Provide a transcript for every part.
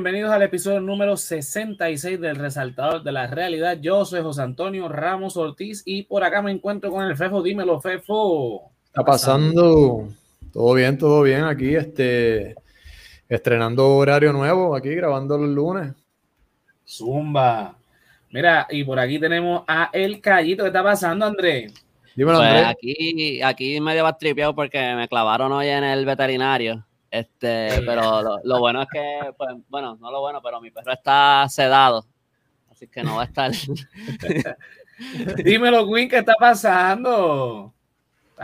Bienvenidos al episodio número 66 del Resaltador de la Realidad. Yo soy José Antonio Ramos Ortiz y por acá me encuentro con el Fefo. Dímelo, Fefo. Está pasando? Todo bien, todo bien aquí, este, estrenando horario nuevo aquí, grabando los lunes. Zumba. Mira, y por aquí tenemos a El Callito. ¿Qué está pasando, Andrés? Dímelo, pues Andrés. Aquí, aquí medio va tripeado porque me clavaron hoy en el veterinario. Este, pero lo, bueno es que, pues, bueno, no lo bueno, pero mi perro está sedado, así que no va a estar. Dímelo, Quinn, ¿qué está pasando?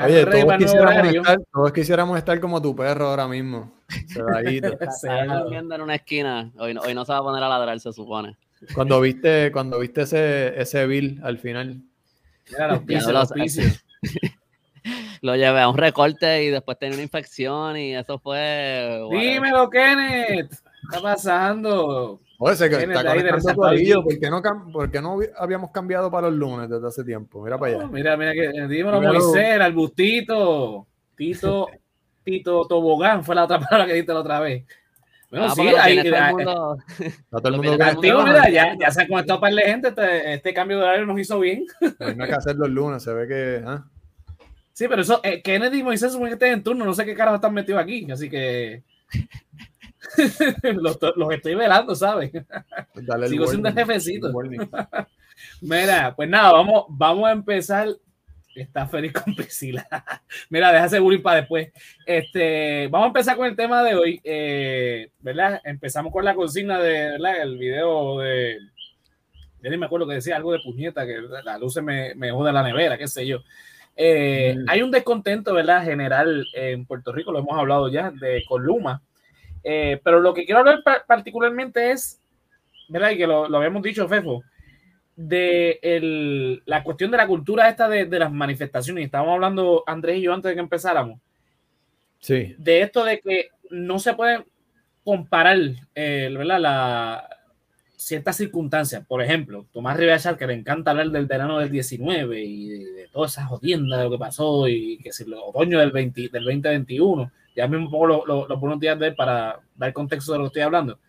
Oye, todos quisiéramos, estar, todos quisiéramos, estar, como tu perro ahora mismo. Sedadito. está durmiendo en una esquina. Hoy, hoy no se va a poner a ladrar, se supone. Cuando viste, cuando viste ese, ese bill al final. Mira, los pisos, los pisos lo llevé a un recorte y después tenía una infección y eso fue. Dímelo, Kenneth. ¿Qué está pasando? Oye, se está conectando ¿Por qué, no, ¿Por qué no habíamos cambiado para los lunes desde hace tiempo? Mira para allá. mira, mira, que, dímelo, Moisés, al bustito. Tito, Tito Tobogán fue la otra palabra que diste la otra vez. Bueno, ah, sí, ahí. Todo el mundo, todo el mundo mira, ya, ya se ha conectado para la gente. Este, este, cambio de horario nos hizo bien. No hay que hacer los lunes, se ve que. ¿ah? Sí, pero eso, eh, Kennedy y Moisés que estén en turno, no sé qué carajo están metidos aquí, así que los, estoy velando, ¿sabes? Sigo siendo el jefecito. Mira, pues nada, vamos, vamos a empezar. Está feliz con Priscila. Mira, déjase bullying para después. Este, vamos a empezar con el tema de hoy. Eh, ¿Verdad? Empezamos con la consigna de, ¿verdad? El video de. Ya ni me acuerdo que decía algo de puñeta, que la luz me, me joda la nevera, qué sé yo. Eh, hay un descontento, ¿verdad? General en Puerto Rico, lo hemos hablado ya, de Columa. Eh, pero lo que quiero hablar particularmente es, ¿verdad? Y que lo, habíamos dicho, Fefo, de el, la cuestión de la cultura esta de, las manifestaciones. Estábamos hablando, Andrés y yo, antes de que empezáramos. Sí. De esto de que no se puede comparar, eh, ¿verdad? La, ciertas circunstancias. Por ejemplo, Tomás Rivera que le encanta hablar del verano del 19 y de, todas esas jodiendas de lo que pasó y que si el otoño del, 20, del 2021. Ya mismo poco los buenos días de él para dar contexto de lo que estoy hablando.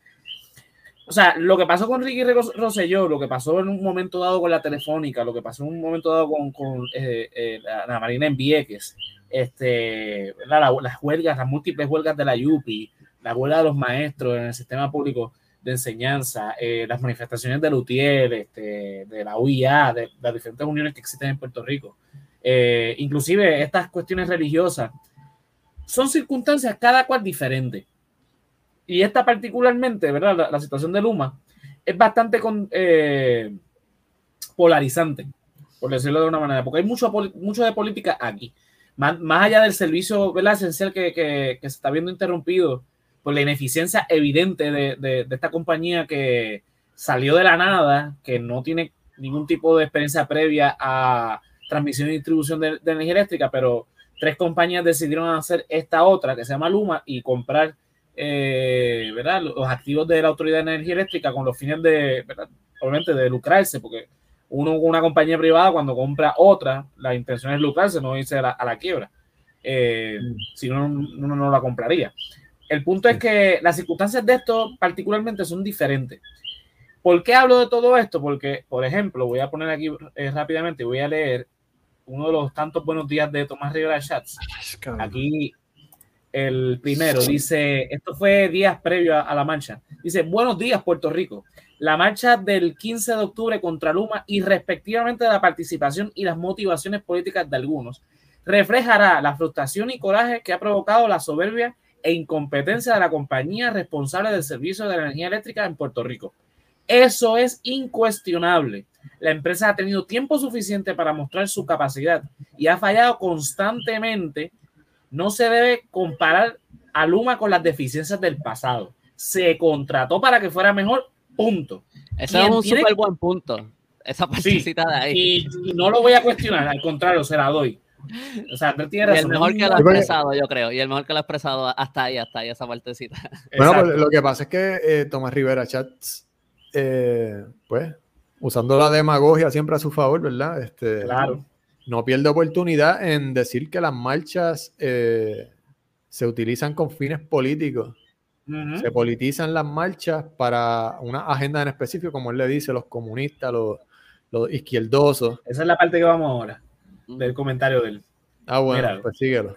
O sea, lo que pasó con Ricky Rosselló, lo que pasó en un momento dado con la Telefónica, lo que pasó en un momento dado con, con eh, eh, la, Marina en Vieques, este, las huelgas, las múltiples huelgas de la YUPI, la huelga de los maestros en el sistema público de enseñanza, eh, las manifestaciones de Lutier, este, de la UIA, de, las diferentes uniones que existen en Puerto Rico, eh, inclusive estas cuestiones religiosas, son circunstancias cada cual diferentes. Y esta particularmente, ¿verdad? La, situación de Luma es bastante con, eh, polarizante, por decirlo de una manera, porque hay mucho, mucho de política aquí. Más, allá del servicio ¿verdad? esencial que, que, que se está viendo interrumpido por la ineficiencia evidente de, de, esta compañía que salió de la nada, que no tiene ningún tipo de experiencia previa a transmisión y distribución de, energía eléctrica, pero tres compañías decidieron hacer esta otra que se llama Luma y comprar eh, ¿verdad? los activos de la Autoridad de Energía Eléctrica con los fines de, obviamente, de lucrarse, porque uno una compañía privada cuando compra otra, la intención es lucrarse, no irse a la, quiebra. Eh, mm. Si no, uno no la compraría. El punto es que las circunstancias de esto particularmente son diferentes. ¿Por qué hablo de todo esto? Porque, por ejemplo, voy a poner aquí eh, rápidamente, voy a leer uno de los tantos buenos días de Tomás Rivera Chats. Aquí el primero dice, esto fue días previo a, la marcha. Dice, buenos días Puerto Rico. La marcha del 15 de octubre contra Luma y respectivamente de la participación y las motivaciones políticas de algunos reflejará la frustración y coraje que ha provocado la soberbia e incompetencia de la compañía responsable del servicio de la energía eléctrica en Puerto Rico. Eso es incuestionable. La empresa ha tenido tiempo suficiente para mostrar su capacidad y ha fallado constantemente. No se debe comparar a Luma con las deficiencias del pasado. Se contrató para que fuera mejor, punto. Ese es un súper buen punto. Esa partecita de ahí. y no lo voy a cuestionar, al contrario, se la doy. O sea, tiene razón. Y el mejor que lo ha expresado, yo creo. Y el mejor que lo ha expresado hasta ahí, hasta ahí, esa partecita. Bueno, pues, lo que pasa es que eh, Tomás Rivera Chats, eh, pues, usando la demagogia siempre a su favor, ¿verdad? Este, claro. No pierde oportunidad en decir que las marchas eh, se utilizan con fines políticos. Se politizan las marchas para una agenda en específico, como él le dice, los comunistas, los, los izquierdosos. Esa es la parte que vamos ahora, del comentario de él. Ah, bueno, Míralo. pues síguelo.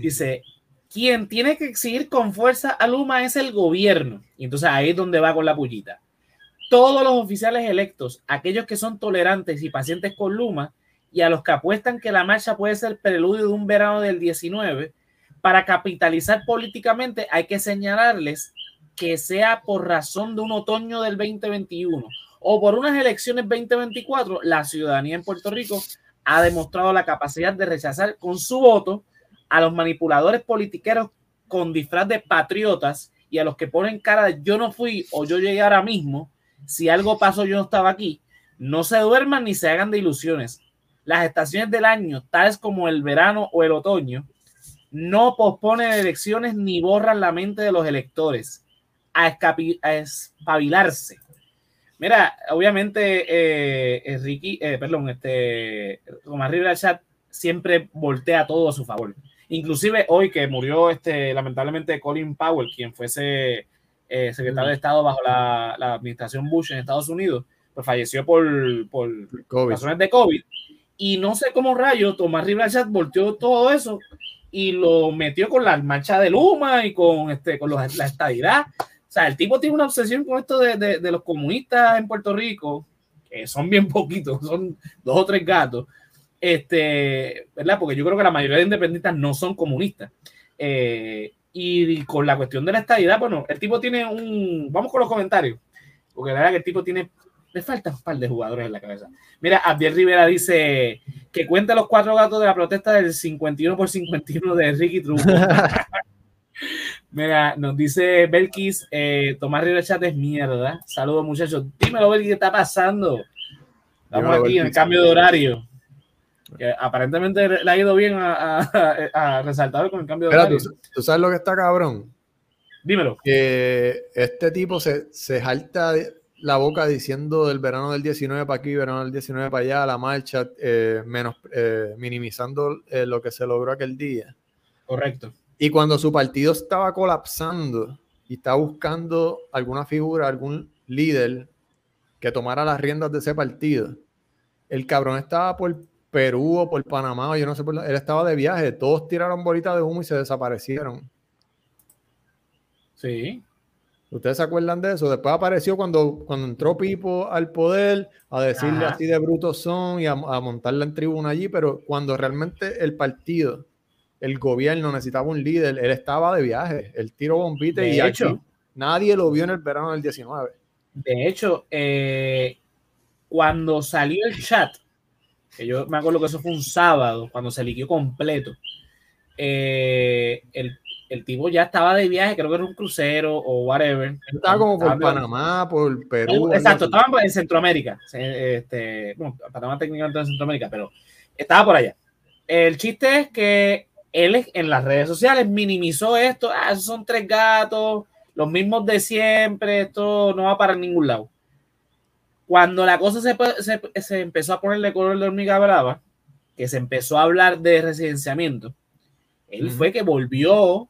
Dice, quien tiene que exigir con fuerza a Luma es el gobierno. Y entonces ahí es donde va con la pullita. Todos los oficiales electos, aquellos que son tolerantes y pacientes con Luma, y a los que apuestan que la marcha puede ser preludio de un verano del 19, para capitalizar políticamente hay que señalarles que sea por razón de un otoño del 2021 o por unas elecciones 2024, la ciudadanía en Puerto Rico ha demostrado la capacidad de rechazar con su voto a los manipuladores politiqueros con disfraz de patriotas y a los que ponen cara de yo no fui o yo llegué ahora mismo, si algo pasó yo no estaba aquí, no se duerman ni se hagan de ilusiones. Las estaciones del año, tales como el verano o el otoño, no posponen elecciones ni borran la mente de los electores a, a espabilarse. Mira, obviamente, eh, eh, Ricky, eh, perdón, este, Tomás Rivera Chat siempre voltea todo a su favor. Inclusive hoy que murió este, lamentablemente Colin Powell, quien fuese eh, secretario de Estado bajo la, la administración Bush en Estados Unidos, pues falleció por, por COVID. razones de COVID. Y no sé cómo rayo, Tomás Rivera Chat volteó todo eso y lo metió con la marcha de Luma y con, este, con los- la estadidad. O sea, el tipo tiene una obsesión con esto de, de- de los comunistas en Puerto Rico, que son bien poquitos, son dos o tres gatos, este, ¿verdad? Porque yo creo que la mayoría de independentistas no son comunistas. Eh, y, con la cuestión de la estadidad, bueno, el tipo tiene un... Vamos con los comentarios, porque la verdad que el tipo tiene... Le faltan un par de jugadores en la cabeza. Mira, Abdiel Rivera dice que cuenta los cuatro gatos de la protesta del 51 por 51 de Ricky Truco. Mira, nos dice Belkis, eh, Tomás Rivera Chat es mierda. Saludos, muchachos. Dímelo, Belkis, ¿qué está pasando? Estamos Dímelo, aquí en el cambio de horario. Que aparentemente le ha ido bien a, a, a resaltar con el cambio de Mira, horario. ¿tú, tú sabes lo que está cabrón? Dímelo. Que este tipo se, se jalta la boca diciendo del verano del 19 para aquí, verano del 19 para allá, la marcha, eh, menos, eh, minimizando eh, lo que se logró aquel día. Correcto. Y cuando su partido estaba colapsando y estaba buscando alguna figura, algún líder que tomara las riendas de ese partido, el cabrón estaba por Perú o por Panamá, o yo no sé, por la- él estaba de viaje, todos tiraron bolitas de humo y se desaparecieron. Sí. ¿Ustedes se acuerdan de eso? Después apareció cuando, cuando entró Pipo al poder a decirle Ajá. así de brutos son y a, a montarla en tribuna allí, pero cuando realmente el partido, el gobierno necesitaba un líder, él estaba de viaje, el tiro bombite De y aquí hecho. nadie lo vio en el verano del 19. De hecho, eh, cuando salió el chat, que yo me acuerdo que eso fue un sábado, cuando se liquió completo, eh, el, el tipo ya estaba de viaje, creo que era un crucero o whatever. Estaba como por Estaba- Panamá, por Perú. Exacto, así. estaban en Centroamérica. Este, bueno, Panamá técnicamente en Centroamérica, pero estaba por allá. El chiste es que él en las redes sociales minimizó esto. Ah, esos son tres gatos, los mismos de siempre, esto no va para ningún lado. Cuando la cosa se, pe- se- se empezó a ponerle color de hormiga brava, que se empezó a hablar de residenciamiento, él fue que volvió,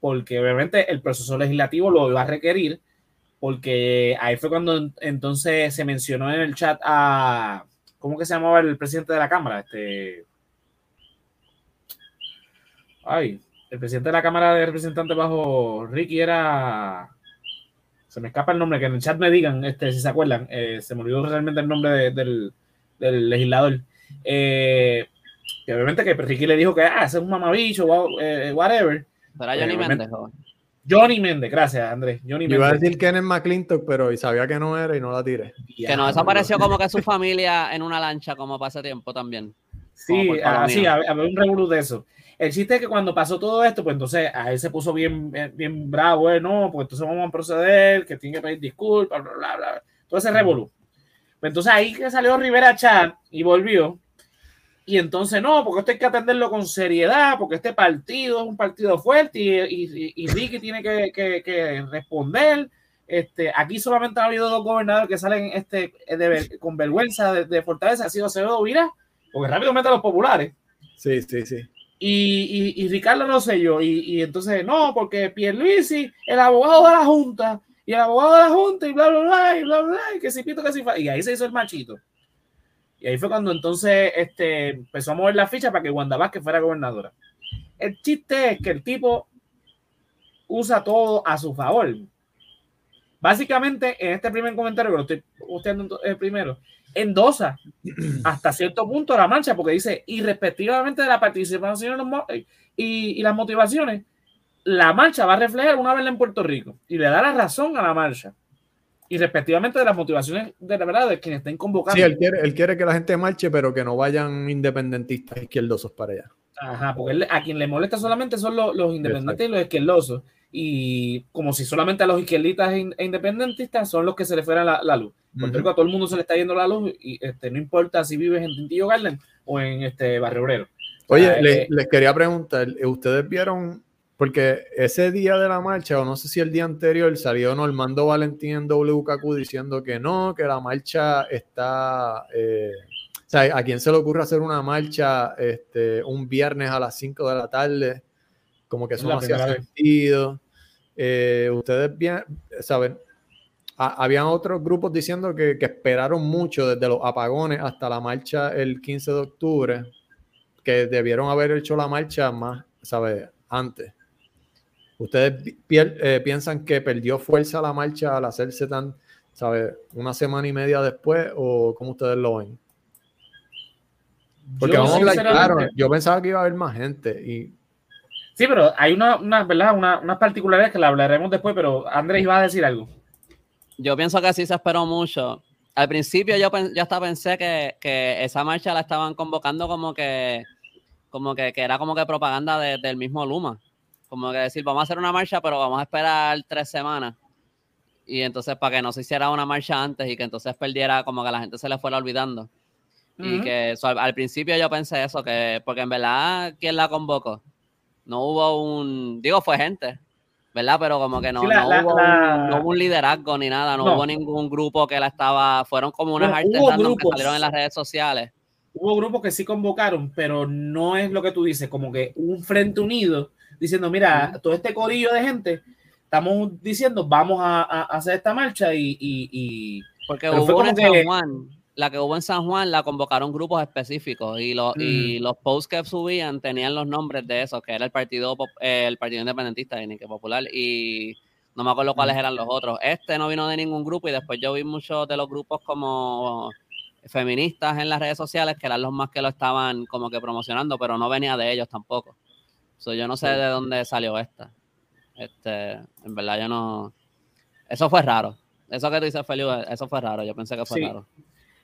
porque obviamente el proceso legislativo lo iba a requerir, porque ahí fue cuando en- entonces se mencionó en el chat a, ¿cómo que se llamaba el presidente de la Cámara? Este, ay, el presidente de la Cámara de Representantes bajo Ricky era, se me escapa el nombre, que en el chat me digan, este, si se acuerdan, eh, se me olvidó realmente el nombre de- del, del legislador. Eh, que obviamente que Ricky le dijo que ah, ese es un mamabicho, eh, whatever. ¿Será Johnny. Méndez? joven? Johnny Méndez, gracias Andrés. Johnny Iba a decir Kenneth McClintock, pero y sabía que no era y no la tiré. Que no desapareció como que su familia en una lancha como pasa tiempo también. Sí, así, Palomino. había un revolú de eso. El chiste es que cuando pasó todo esto, pues entonces a él se puso bien, bien, bien bravo, eh, no, pues entonces vamos a proceder, que tiene que pedir disculpas, bla, bla, bla. Todo ese revolú. Pues entonces ahí que salió Rivera Chat y volvió. Y entonces, no, porque esto hay que atenderlo con seriedad, porque este partido es un partido fuerte y, y, y Ricky tiene que, que- que responder. Este, aquí solamente ha habido dos gobernadores que salen este, de con vergüenza de, de Fortaleza, ha sido Acevedo Vira, porque rápido mete a los populares. Sí, sí, sí. Y, y, y Ricardo Rosselló, y, y entonces, no, porque Pierluisi, el abogado de la Junta, y el abogado de la Junta, y bla, bla, bla, y bla, bla, y que si pito, que si fa. Y ahí se hizo el machito. Y ahí fue cuando entonces este, empezó a mover la ficha para que Wanda Vázquez fuera gobernadora. El chiste es que el tipo usa todo a su favor. Básicamente, en este primer comentario, que lo estoy posteando eh, primero, endosa hasta cierto punto la marcha, porque dice, y respectivamente de la participación y, y, las motivaciones, la marcha va a reflejar una vez en Puerto Rico y le da la razón a la marcha. Y respectivamente de las motivaciones de la verdad de quienes estén convocando. Sí, él quiere, él quiere que la gente marche, pero que no vayan independentistas izquierdosos para allá. Ajá, porque a quien le molesta solamente son los, los independientes y los izquierdosos. Y como si solamente a los izquierdistas e, independentistas son los que se le fuera la, la luz. Porque a todo el mundo se le está yendo la luz y este, no importa si vives en Tintillo Garden o en este Barrio Obrero. Oye, eh, les quería preguntar, ¿ustedes vieron porque ese día de la marcha, o no sé si el día anterior, salió Normando Valentín en WKQ diciendo que no, que la marcha está. Eh, o sea, ¿a quién se le ocurre hacer una marcha este, un viernes a las 5 de la tarde? Como que eso no hacía sentido. Eh, ustedes bien, saben, habían otros grupos diciendo que, que, esperaron mucho desde los apagones hasta la marcha el 15 de octubre, que debieron haber hecho la marcha más, ¿sabes? Antes. ¿Ustedes eh, piensan que perdió fuerza la marcha al hacerse tan, ¿sabes? Una semana y media después o cómo ustedes lo ven? Porque yo, vamos a hablar claro, yo pensaba que iba a haber más gente y... Sí, pero hay una, una ¿verdad? Una, unas particularidades que la hablaremos después, pero Andrés iba a decir algo. Yo pienso que sí se esperó mucho. Al principio yo, yo hasta pensé que, que esa marcha la estaban convocando como que como que, que era como que propaganda de, del mismo Luma como que decir, vamos a hacer una marcha, pero vamos a esperar tres semanas. Y entonces para que no se hiciera una marcha antes y que entonces perdiera, como que la gente se le fuera olvidando. Y que al, principio yo pensé eso, que porque en verdad, ¿quién la convocó? No hubo un, digo, fue gente, ¿verdad? Pero como que no, no, hubo, Un, liderazgo ni nada, no, hubo ningún grupo que la estaba, fueron como unas artes que salieron en las redes sociales. Hubo grupos que sí convocaron, pero no es lo que tú dices, como que un frente unido diciendo, mira, todo este corillo de gente, estamos diciendo, vamos a, hacer esta marcha y... Porque hubo en San Juan, la que hubo en San Juan, la convocaron grupos específicos y, los y mm. los posts que subían tenían los nombres de esos, que era el Partido, el partido Independentista y Popular y no me acuerdo cuáles mm. eran los otros. Este no vino de ningún grupo y después yo vi muchos de los grupos como feministas en las redes sociales que eran los más que lo estaban como que promocionando, pero no venía de ellos tampoco yo no sé de dónde salió esta. Este, en verdad yo no. Eso fue raro. Eso que tú dices, Felipe, eso fue raro. Yo pensé que fue raro.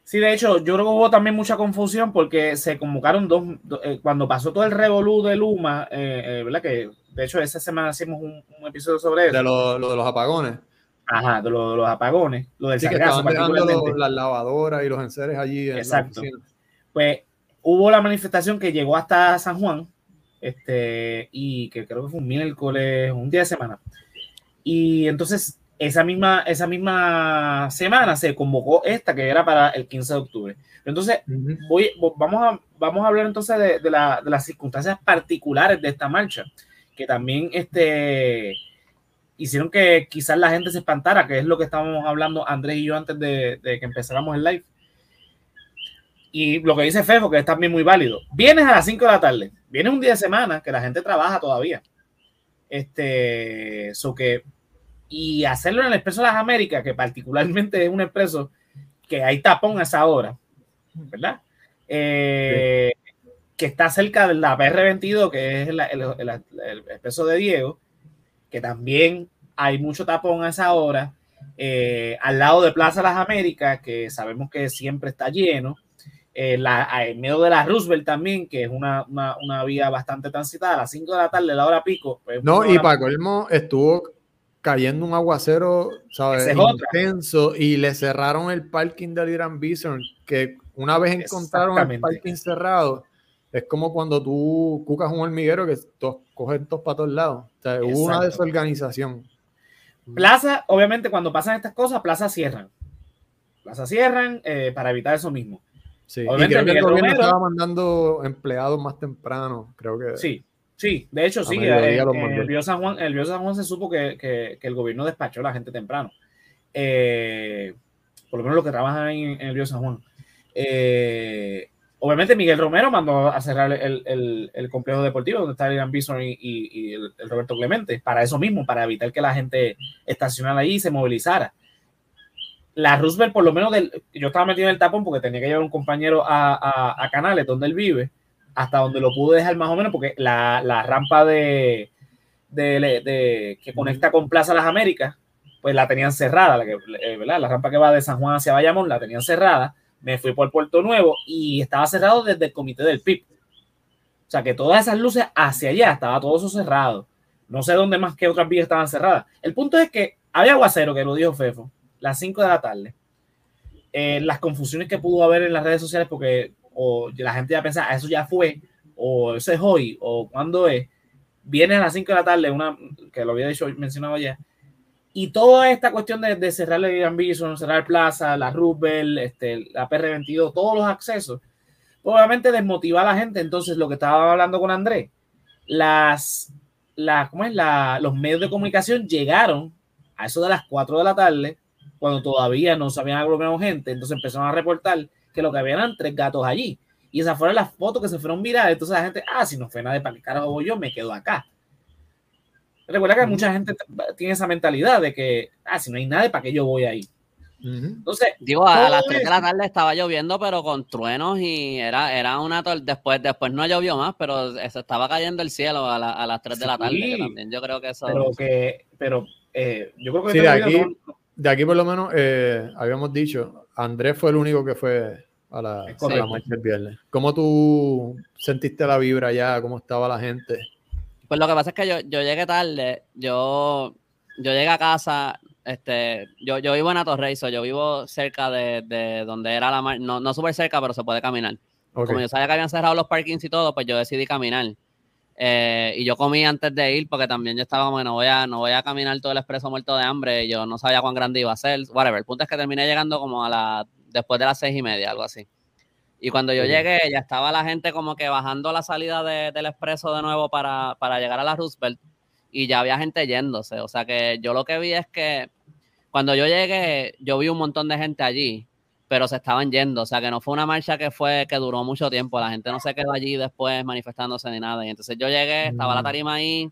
Sí, de hecho, yo creo que hubo también mucha confusión porque se convocaron dos, eh, cuando pasó todo el revolú de Luma, eh, eh, ¿verdad? Que de hecho esa semana hicimos un, episodio sobre eso. De lo, de los apagones. Ajá, de, los apagones. Lo del sí, que estaban dejando las lavadoras y los enseres allí. En Exacto. pues hubo la manifestación que llegó hasta San Juan, este, y que creo que fue un miércoles, un día de semana. Y entonces esa misma, esa misma semana se convocó esta que era para el 15 de octubre. Entonces, voy, vamos, a, vamos a hablar entonces de, de, la, de, las circunstancias particulares de esta marcha, que también este, hicieron que quizás la gente se espantara, que es lo que estábamos hablando Andrés y yo antes de, de que empezáramos el live. Y lo que dice Fefo, que es también muy válido. Vienes a las 5 de la tarde, viene un día de semana que la gente trabaja todavía. Este, so que, y hacerlo en el Expreso de las Américas, que particularmente es un expreso que hay tapón a esa hora, ¿verdad? Eh, que está cerca de la PR22, que es el, el, expreso de Diego, que también hay mucho tapón a esa hora. Eh, al lado de Plaza Las Américas, que sabemos que siempre está lleno, eh, en medio de la Roosevelt también, que es una, una, vía bastante transitada, a las 5 de la tarde, la hora pico. Pues, no, y para colmo estuvo cayendo un aguacero, ¿sabes? Intenso y le cerraron el parking del Irán Bison, que una vez encontraron el parking cerrado, es como cuando tú cucas un hormiguero que cogen todos para todos lados. O sea, hubo una desorganización. Plaza, obviamente, cuando pasan estas cosas, plaza cierran. Plaza cierran eh, para evitar eso mismo. Sí, y Obviamente, creo que el gobierno Romero- estaba mandando empleados más temprano, creo que. Sí, sí, de hecho, A sí. en mandó. el Río San Juan, el San Juan se supo que, que- que el gobierno despachó a la gente temprano. Eh, por lo menos los que trabajan ahí en, en el Río San Juan. Eh, obviamente, Miguel Romero mandó a cerrar el, el- el complejo deportivo donde está el Irán Bison y, y- y el, el Roberto Clemente, para eso mismo, para evitar que la gente estacionara ahí y se movilizara. La Roosevelt, por lo menos, del, yo estaba metido en el tapón porque tenía que llevar un compañero a, a- a Canales, donde él vive, hasta donde lo pude dejar más o menos, porque la, la rampa de, de, de- que conecta con Plaza Las Américas, pues la tenían cerrada, la, que, eh, ¿verdad? la rampa que va de San Juan hacia Bayamón la tenían cerrada, me fui por Puerto Nuevo y estaba cerrado desde el comité del PIB. O sea que todas esas luces hacia allá, estaba todo eso cerrado. No sé dónde más que otras vías estaban cerradas. El punto es que había aguacero, que lo dijo Fefo, las 5 de la tarde. Eh, las confusiones que pudo haber en las redes sociales, porque o la gente ya pensaba, "Ah, eso ya fue, o eso es hoy, o cuándo es. Viene a las 5 de la tarde, una que lo había dicho, mencionado ya. Y toda esta cuestión de, de cerrar el Gran Bison, cerrar Plaza, la Roosevelt, este, la PR22, todos los accesos, obviamente desmotiva a la gente. Entonces, lo que estaba hablando con Andrés, las, la, ¿cómo es? La, los medios de comunicación llegaron a eso de las 4 de la tarde, cuando todavía no se habían aglomerado gente, entonces empezaron a reportar que lo que había eran tres gatos allí. Y esas fueron las fotos que se fueron virales. Entonces la gente, ah, si no fue nadie, ¿para qué carajo voy yo? Me quedo acá. Recuerda que mucha gente tiene esa mentalidad de que, ah, si no hay nadie, ¿para qué yo voy ahí? Entonces, Digo, a, las 3 de la tarde estaba lloviendo, pero con truenos y era, era una después, después no llovió más, pero se estaba cayendo el cielo a, la- a las 3 de la tarde. Que también yo creo que eso. pero que, pero eh, yo creo que Sí, de aquí- no- De aquí, por lo menos, eh, habíamos dicho, Andrés fue el único que fue a la, a la marcha el viernes. ¿Cómo tú sentiste la vibra allá? ¿Cómo estaba la gente? Pues lo que pasa es que yo, yo llegué tarde, yo, yo llegué a casa, este, yo, yo vivo en Atorrey, so yo vivo cerca de, de donde era la mar, no, no súper cerca, pero se puede caminar. Como yo sabía que habían cerrado los parkings y todo, pues yo decidí caminar. Eh, y yo comí antes de ir porque también yo estaba como que no voy a, no voy a caminar todo el expreso muerto de hambre. Yo no sabía cuán grande iba a ser. Whatever. El punto es que terminé llegando como a la, después de las seis y media, algo así. Y cuando yo llegué, ya estaba la gente como que bajando la salida de- del expreso de nuevo para, para llegar a la Roosevelt y ya había gente yéndose. O sea que yo lo que vi es que cuando yo llegué, yo vi un montón de gente allí, pero se estaban yendo. O sea que no fue una marcha que fue que duró mucho tiempo. La gente no se quedó allí después manifestándose ni nada. Y entonces yo llegué, estaba la Mm. tarima ahí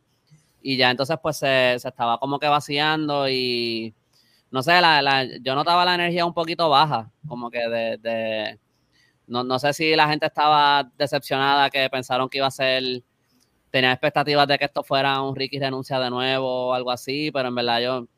y ya entonces pues se, se estaba como que vaciando y no sé, la, la- yo notaba la energía un poquito baja, como que de, de- no, no sé si la gente estaba decepcionada, que pensaron que iba a ser, tenía expectativas de que esto fuera un Ricky renuncia de nuevo o algo así, pero en verdad yo,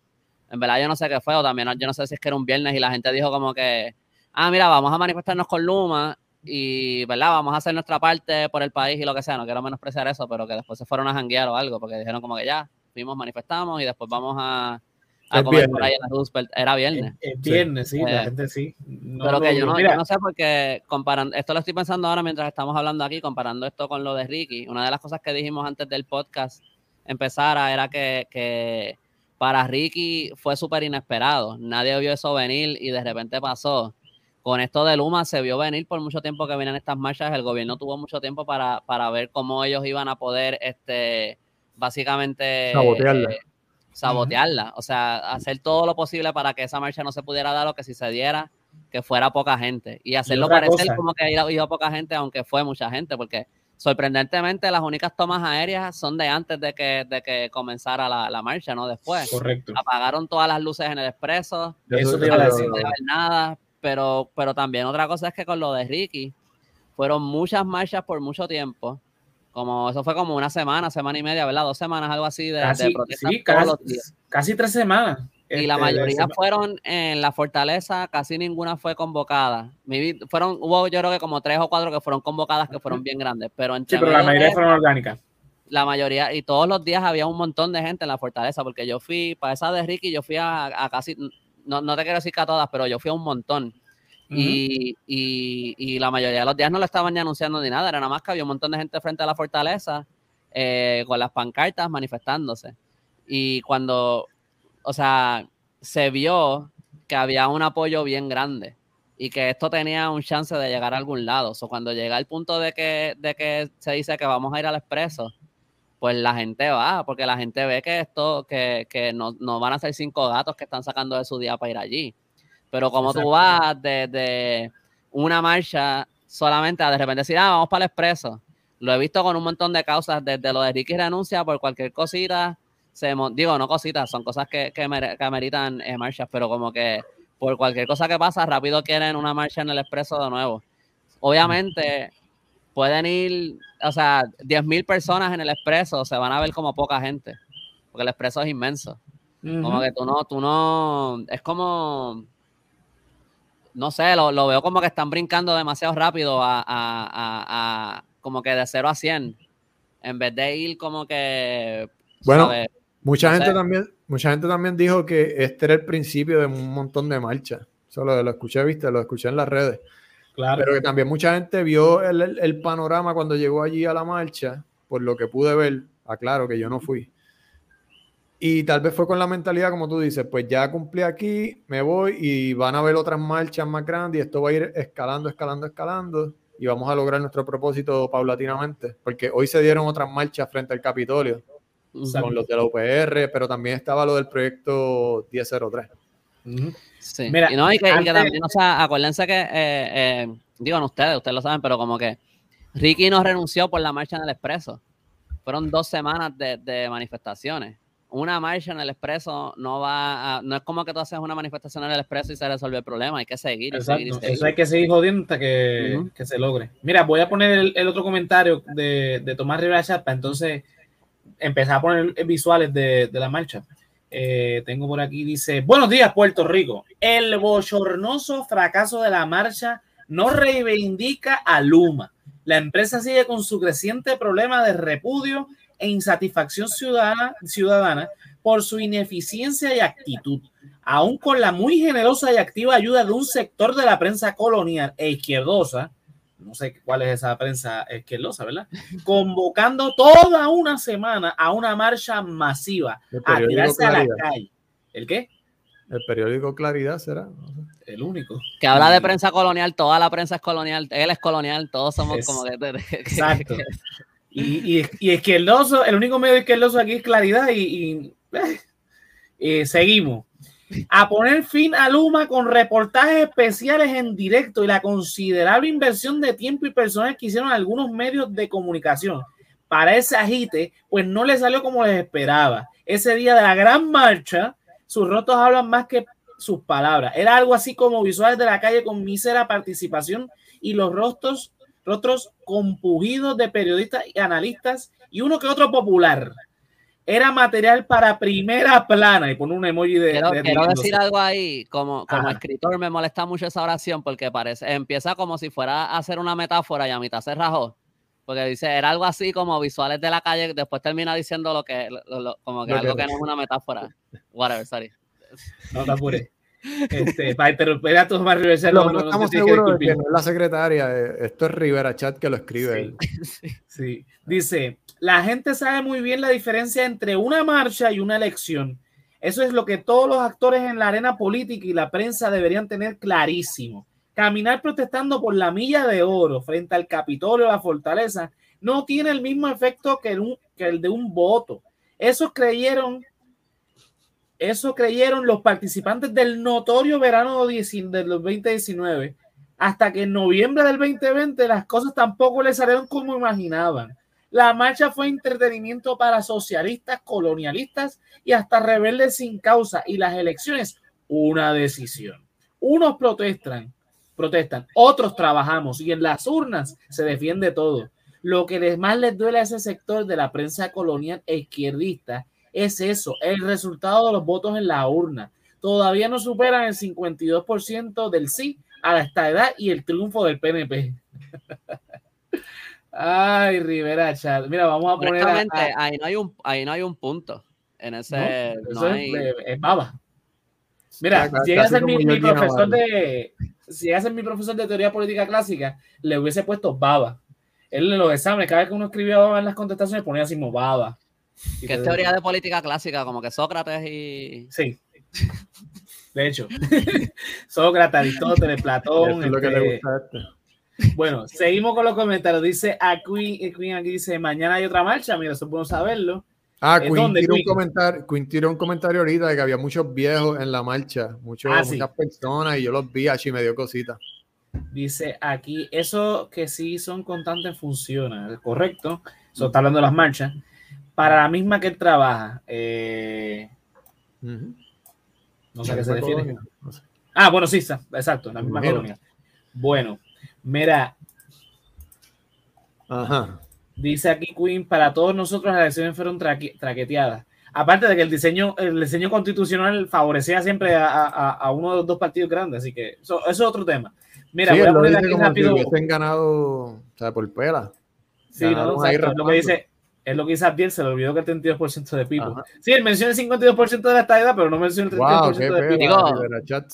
en verdad yo no sé qué fue, o también yo no sé si es que era un viernes y la gente dijo como que, ah, mira, vamos a manifestarnos con Luma y, ¿verdad? Vamos a hacer nuestra parte por el país y lo que sea, no quiero menospreciar eso, pero que después se fueron a janguear o algo, porque dijeron como que ya, fuimos, manifestamos y después vamos a, a comer por ahí en la Roosevelt. Era viernes. Es, es viernes, sí, la Eh, gente sí. No pero que yo no, mira, yo no sé porque comparando, esto lo estoy pensando ahora mientras estamos hablando aquí, comparando esto con lo de Ricky. Una de las cosas que dijimos antes del podcast empezara era que, que para Ricky fue súper inesperado. Nadie vio eso venir y de repente pasó. Con esto de Luma se vio venir por mucho tiempo que venían estas marchas. El gobierno tuvo mucho tiempo para, para ver cómo ellos iban a poder, este, básicamente, eh, sabotearla. O sea, hacer todo lo posible para que esa marcha no se pudiera dar o que si se diera, que fuera poca gente. Y hacerlo parecer cosa. como que iba, poca gente, aunque fue mucha gente, porque sorprendentemente las únicas tomas aéreas son de antes de que, de que comenzara la, la marcha, no después. correcto. Apagaron todas las luces en el expreso, Eso no ver nada, pero, pero también otra cosa es que con lo de Ricky, fueron muchas marchas por mucho tiempo. Como eso fue como una semana, semana y media, ¿verdad? Dos semanas, algo así de, de Casi, protestas sí, todos casi, los días. casi tres semanas. Y la Este, mayoría fueron en la fortaleza, casi ninguna fue convocada. Fueron, hubo yo creo que como tres o cuatro que fueron convocadas que fueron bien grandes, pero entre Sí, pero la mayoría fueron orgánicas. la mayoría, y todos los días había un montón de gente en la fortaleza, porque yo fui, para esa de Ricky, yo fui a, a casi, no, no te quiero decir que a todas, pero yo fui a un montón. Y, y, y la mayoría de los días no lo estaban ni anunciando ni nada, era nada más que había un montón de gente frente a la fortaleza eh, con las pancartas manifestándose. Y cuando, o sea, se vio que había un apoyo bien grande. y que esto tenía un chance de llegar a algún lado. O cuando llega el punto de que, de que se dice que vamos a ir al expreso, pues la gente va, porque la gente ve que esto, que, que no, no, van a ser cinco gatos que están sacando de su día para ir allí. Pero como tú vas desde una marcha solamente a de repente decir, ah, vamos para el expreso. Lo he visto con un montón de causas, desde lo de Ricky renuncia por cualquier cosita, se, digo, no cositas, son cosas que, que, ameritan eh, marchas, pero como que por cualquier cosa que pasa, rápido quieren una marcha en el expreso de nuevo. Obviamente, pueden ir, o sea, 10.000 personas en el expreso, se van a ver como poca gente, porque el expreso es inmenso. Como que tú no, tú no, es como, no sé, lo, lo veo como que están brincando demasiado rápido a, a, a, como que de 0 a 100, en vez de ir como que... Bueno, mucha gente también mucha gente también dijo que este era el principio de un montón de marchas. Solo lo escuché, viste, lo escuché en las redes. Claro. Pero que también mucha gente vio el, el, panorama cuando llegó allí a la marcha, por lo que pude ver, aclaro que yo no fui. Y tal vez fue con la mentalidad, como tú dices, pues ya cumplí aquí, me voy y van a ver otras marchas más grandes y esto va a ir escalando, escalando, escalando y vamos a lograr nuestro propósito paulatinamente, porque hoy se dieron otras marchas frente al Capitolio con los de la UPR, pero también estaba lo del proyecto 1003. Sí. Mira, y no, y que, también, o sea, acuérdense que, eh, eh, digo, ustedes, ustedes lo saben, pero como que Ricky no renunció por la marcha en el Expreso. Fueron dos semanas de, de manifestaciones. Una marcha en el Expreso no va a, no es como que tú haces una manifestación en el Expreso y se resuelve el problema, hay que seguir. Y seguir, y seguir. Eso hay que seguir jodiendo hasta que, que se logre. Mira, voy a poner el, el otro comentario de, de Tomás Rivera Chapa, entonces empezar a poner visuales de, de la marcha. Eh, tengo por aquí, dice, buenos días Puerto Rico. El bochornoso fracaso de la marcha no reivindica a Luma. La empresa sigue con su creciente problema de repudio e insatisfacción ciudadana, ciudadana por su ineficiencia y actitud, aún con la muy generosa y activa ayuda de un sector de la prensa colonial e izquierdosa, no sé cuál es esa prensa esquerdosa, ¿verdad? Convocando toda una semana a una marcha masiva a tirarse a la calle. ¿El qué? El periódico Claridad será. El único. Que habla de prensa colonial, toda la prensa es colonial, él es colonial, todos somos como de, Exacto. Y, y, y, izquierdoso, el único medio izquierdoso aquí es Claridad y, y eh, seguimos a poner fin a Luma con reportajes especiales en directo y la considerable inversión de tiempo y personas que hicieron algunos medios de comunicación para ese agite, pues no le salió como les esperaba. Ese día de la gran marcha, sus rostros hablan más que sus palabras. Era algo así como visuales de la calle con mísera participación y los rostros, rostros compugidos de periodistas y analistas y uno que otro popular era material para primera plana y pone un emoji de. Quiero, quiero decir algo ahí, como, como escritor me molesta mucho esa oración porque parece, empieza como si fuera a hacer una metáfora y a mitad se rajó. Porque dice, era algo así como visuales de la calle, después termina diciendo lo que, como que algo que no es una metáfora. Whatever, sorry. No te apures. Este, para interrumpir a tus más no, estamos seguros de que no es la secretaria, eh, esto es Rivera Chat que lo escribe. Sí, sí. Dice, la gente sabe muy bien la diferencia entre una marcha y una elección. Eso es lo que todos los actores en la arena política y la prensa deberían tener clarísimo. Caminar protestando por la milla de oro frente al Capitolio o la fortaleza no tiene el mismo efecto que el, que el de un voto. Eso creyeron, eso creyeron los participantes del notorio verano del 2019, hasta que en noviembre del 2020 las cosas tampoco les salieron como imaginaban. La marcha fue entretenimiento para socialistas, colonialistas y hasta rebeldes sin causa. Y las elecciones, una decisión. Unos protestan, protestan, otros trabajamos y en las urnas se defiende todo. Lo que más les duele a ese sector de la prensa colonial e izquierdista es eso, el resultado de los votos en la urna. Todavía no superan el 52% del sí a esta edad y el triunfo del PNP. Ay, Rivera Chat. Mira, vamos a poner. ahí, no hay un, ahí no hay un punto. En ese. No, es, baba. Mira, si llega a ser mi, profesor de. Si llega a ser mi profesor de teoría política clásica, le hubiese puesto baba. Él en los exámenes, cada vez que uno escribía baba en las contestaciones, ponía así como baba. ¿Qué es teoría de política clásica? Como que Sócrates y. Sí. de hecho. Sócrates, Aristóteles, Platón. Es lo que le este, este. Bueno, seguimos con los comentarios. Dice a Queen, eh, Queen aquí dice, mañana hay otra marcha. Mira, eso podemos saberlo. Ah, ¿En Queen dónde, tiró, un Queen? comentario, Queen tiró un comentario ahorita de que había muchos viejos en la marcha, muchos, Ah, sí. muchas personas, y yo los vi así me dio cosita. Dice aquí, eso que sí son constantes funciona, ¿correcto? Eso está hablando de las marchas. Para la misma que él trabaja. eh, no sé a qué se refiere. colonia, no sé. Ah, bueno, sí, exacto, la misma colonia. Bueno, mira, Ajá. dice aquí Queen, para todos nosotros las elecciones fueron traque- traqueteadas. Aparte de que el diseño, el diseño constitucional favorecía siempre a, a- a uno de los dos partidos grandes, así que eso, eso es otro tema. Mira, sí, voy a poner aquí si rápido. hubiesen ganado, o sea, por pela. Sí, no, ahí lo que dice, es lo que dice Abdiel, se le olvidó que el 32% de Pipo. Ajá. Sí, él menciona el 52% de la estadía, pero no menciona el 32% Wow, qué de Pipo. Digo-.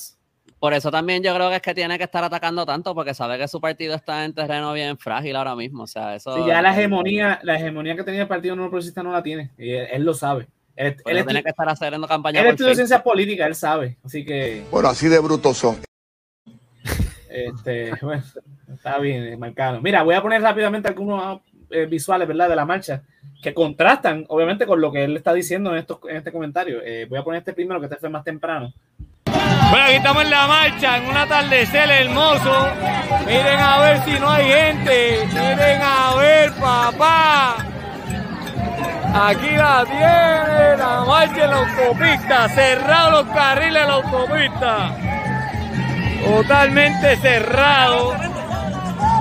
Por eso también yo creo que es que tiene que estar atacando tanto porque sabe que su partido está en terreno bien frágil ahora mismo. O sea, eso. Sí, ya la hegemonía, la hegemonía que tenía el Partido No Progresista no la tiene. Y él, él lo sabe. Él, tiene estu- que estar haciendo campaña él estudió ciencias políticas, él sabe. Así que, Bueno, así de brutos son. este, bueno, está bien, eh, Marcano. Mira, voy a poner rápidamente algunos eh, visuales, ¿verdad? De la marcha que contrastan, obviamente, con lo que él está diciendo en, estos, en este comentario. Eh, voy a poner este primero, que este fue más temprano. Bueno, aquí estamos en la marcha, en un atardecer hermoso. Miren a ver si no hay gente. Miren a ver, papá. Aquí la tiene, la marcha en la autopista. Cerrados los carriles de la autopista. Totalmente cerrado.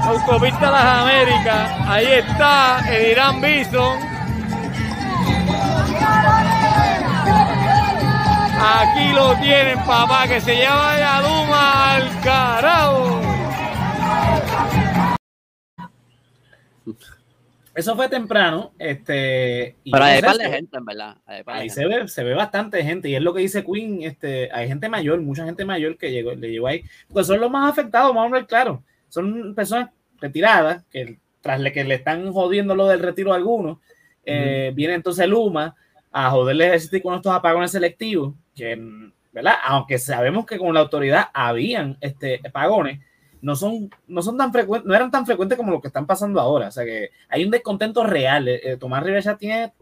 La autopista de las Américas. Ahí está el Irán Bison. Aquí lo tienen, papá, que se llama Yaduma al carajo. Eso fue temprano. Este, y Pero hay par de gente, en verdad. Hay par de Ahí gente. se ve, se ve bastante gente, y es lo que dice Queen, este, hay gente mayor, mucha gente mayor que llegó, le llegó ahí, pues son los más afectados, vamos a ver claro, son personas retiradas, que tras le, que le están jodiendo lo del retiro a algunos, eh, viene entonces Luma a joderle el con estos apagones selectivos, que, ¿verdad? Aunque sabemos que con la autoridad habían este, apagones, no son, no son tan frecuentes, no eran tan frecuentes como lo que están pasando ahora, o sea que hay un descontento real, eh, eh, Tomás Rivera ya tiene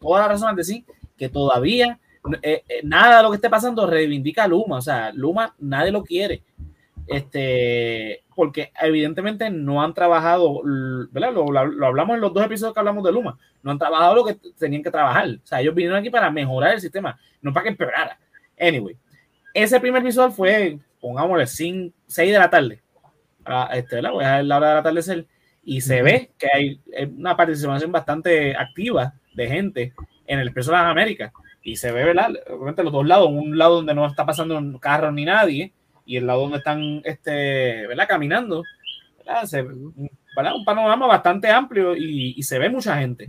toda la razón al decir que todavía eh, eh, nada de lo que esté pasando reivindica a Luma. O sea, Luma nadie lo quiere. Este, porque evidentemente no han trabajado, ¿verdad? Lo, lo- hablamos en los dos episodios que hablamos de Luma. No han trabajado lo que tenían que trabajar. O sea, ellos vinieron aquí para mejorar el sistema, no para que empeorara. Anyway, ese primer visual fue, pongámosle, 6 de la tarde. Ah, este, ¿verdad? Voy a dejar la hora del atardecer. Y se ve que hay una participación bastante activa de gente en el Expreso de las Américas. Y se ve, ¿verdad? Obviamente los dos lados, un lado donde no está pasando carro ni nadie, y el lado donde están, este, ¿verdad? Caminando. ¿verdad? Se- ¿verdad? Un panorama bastante amplio y, y se ve mucha gente.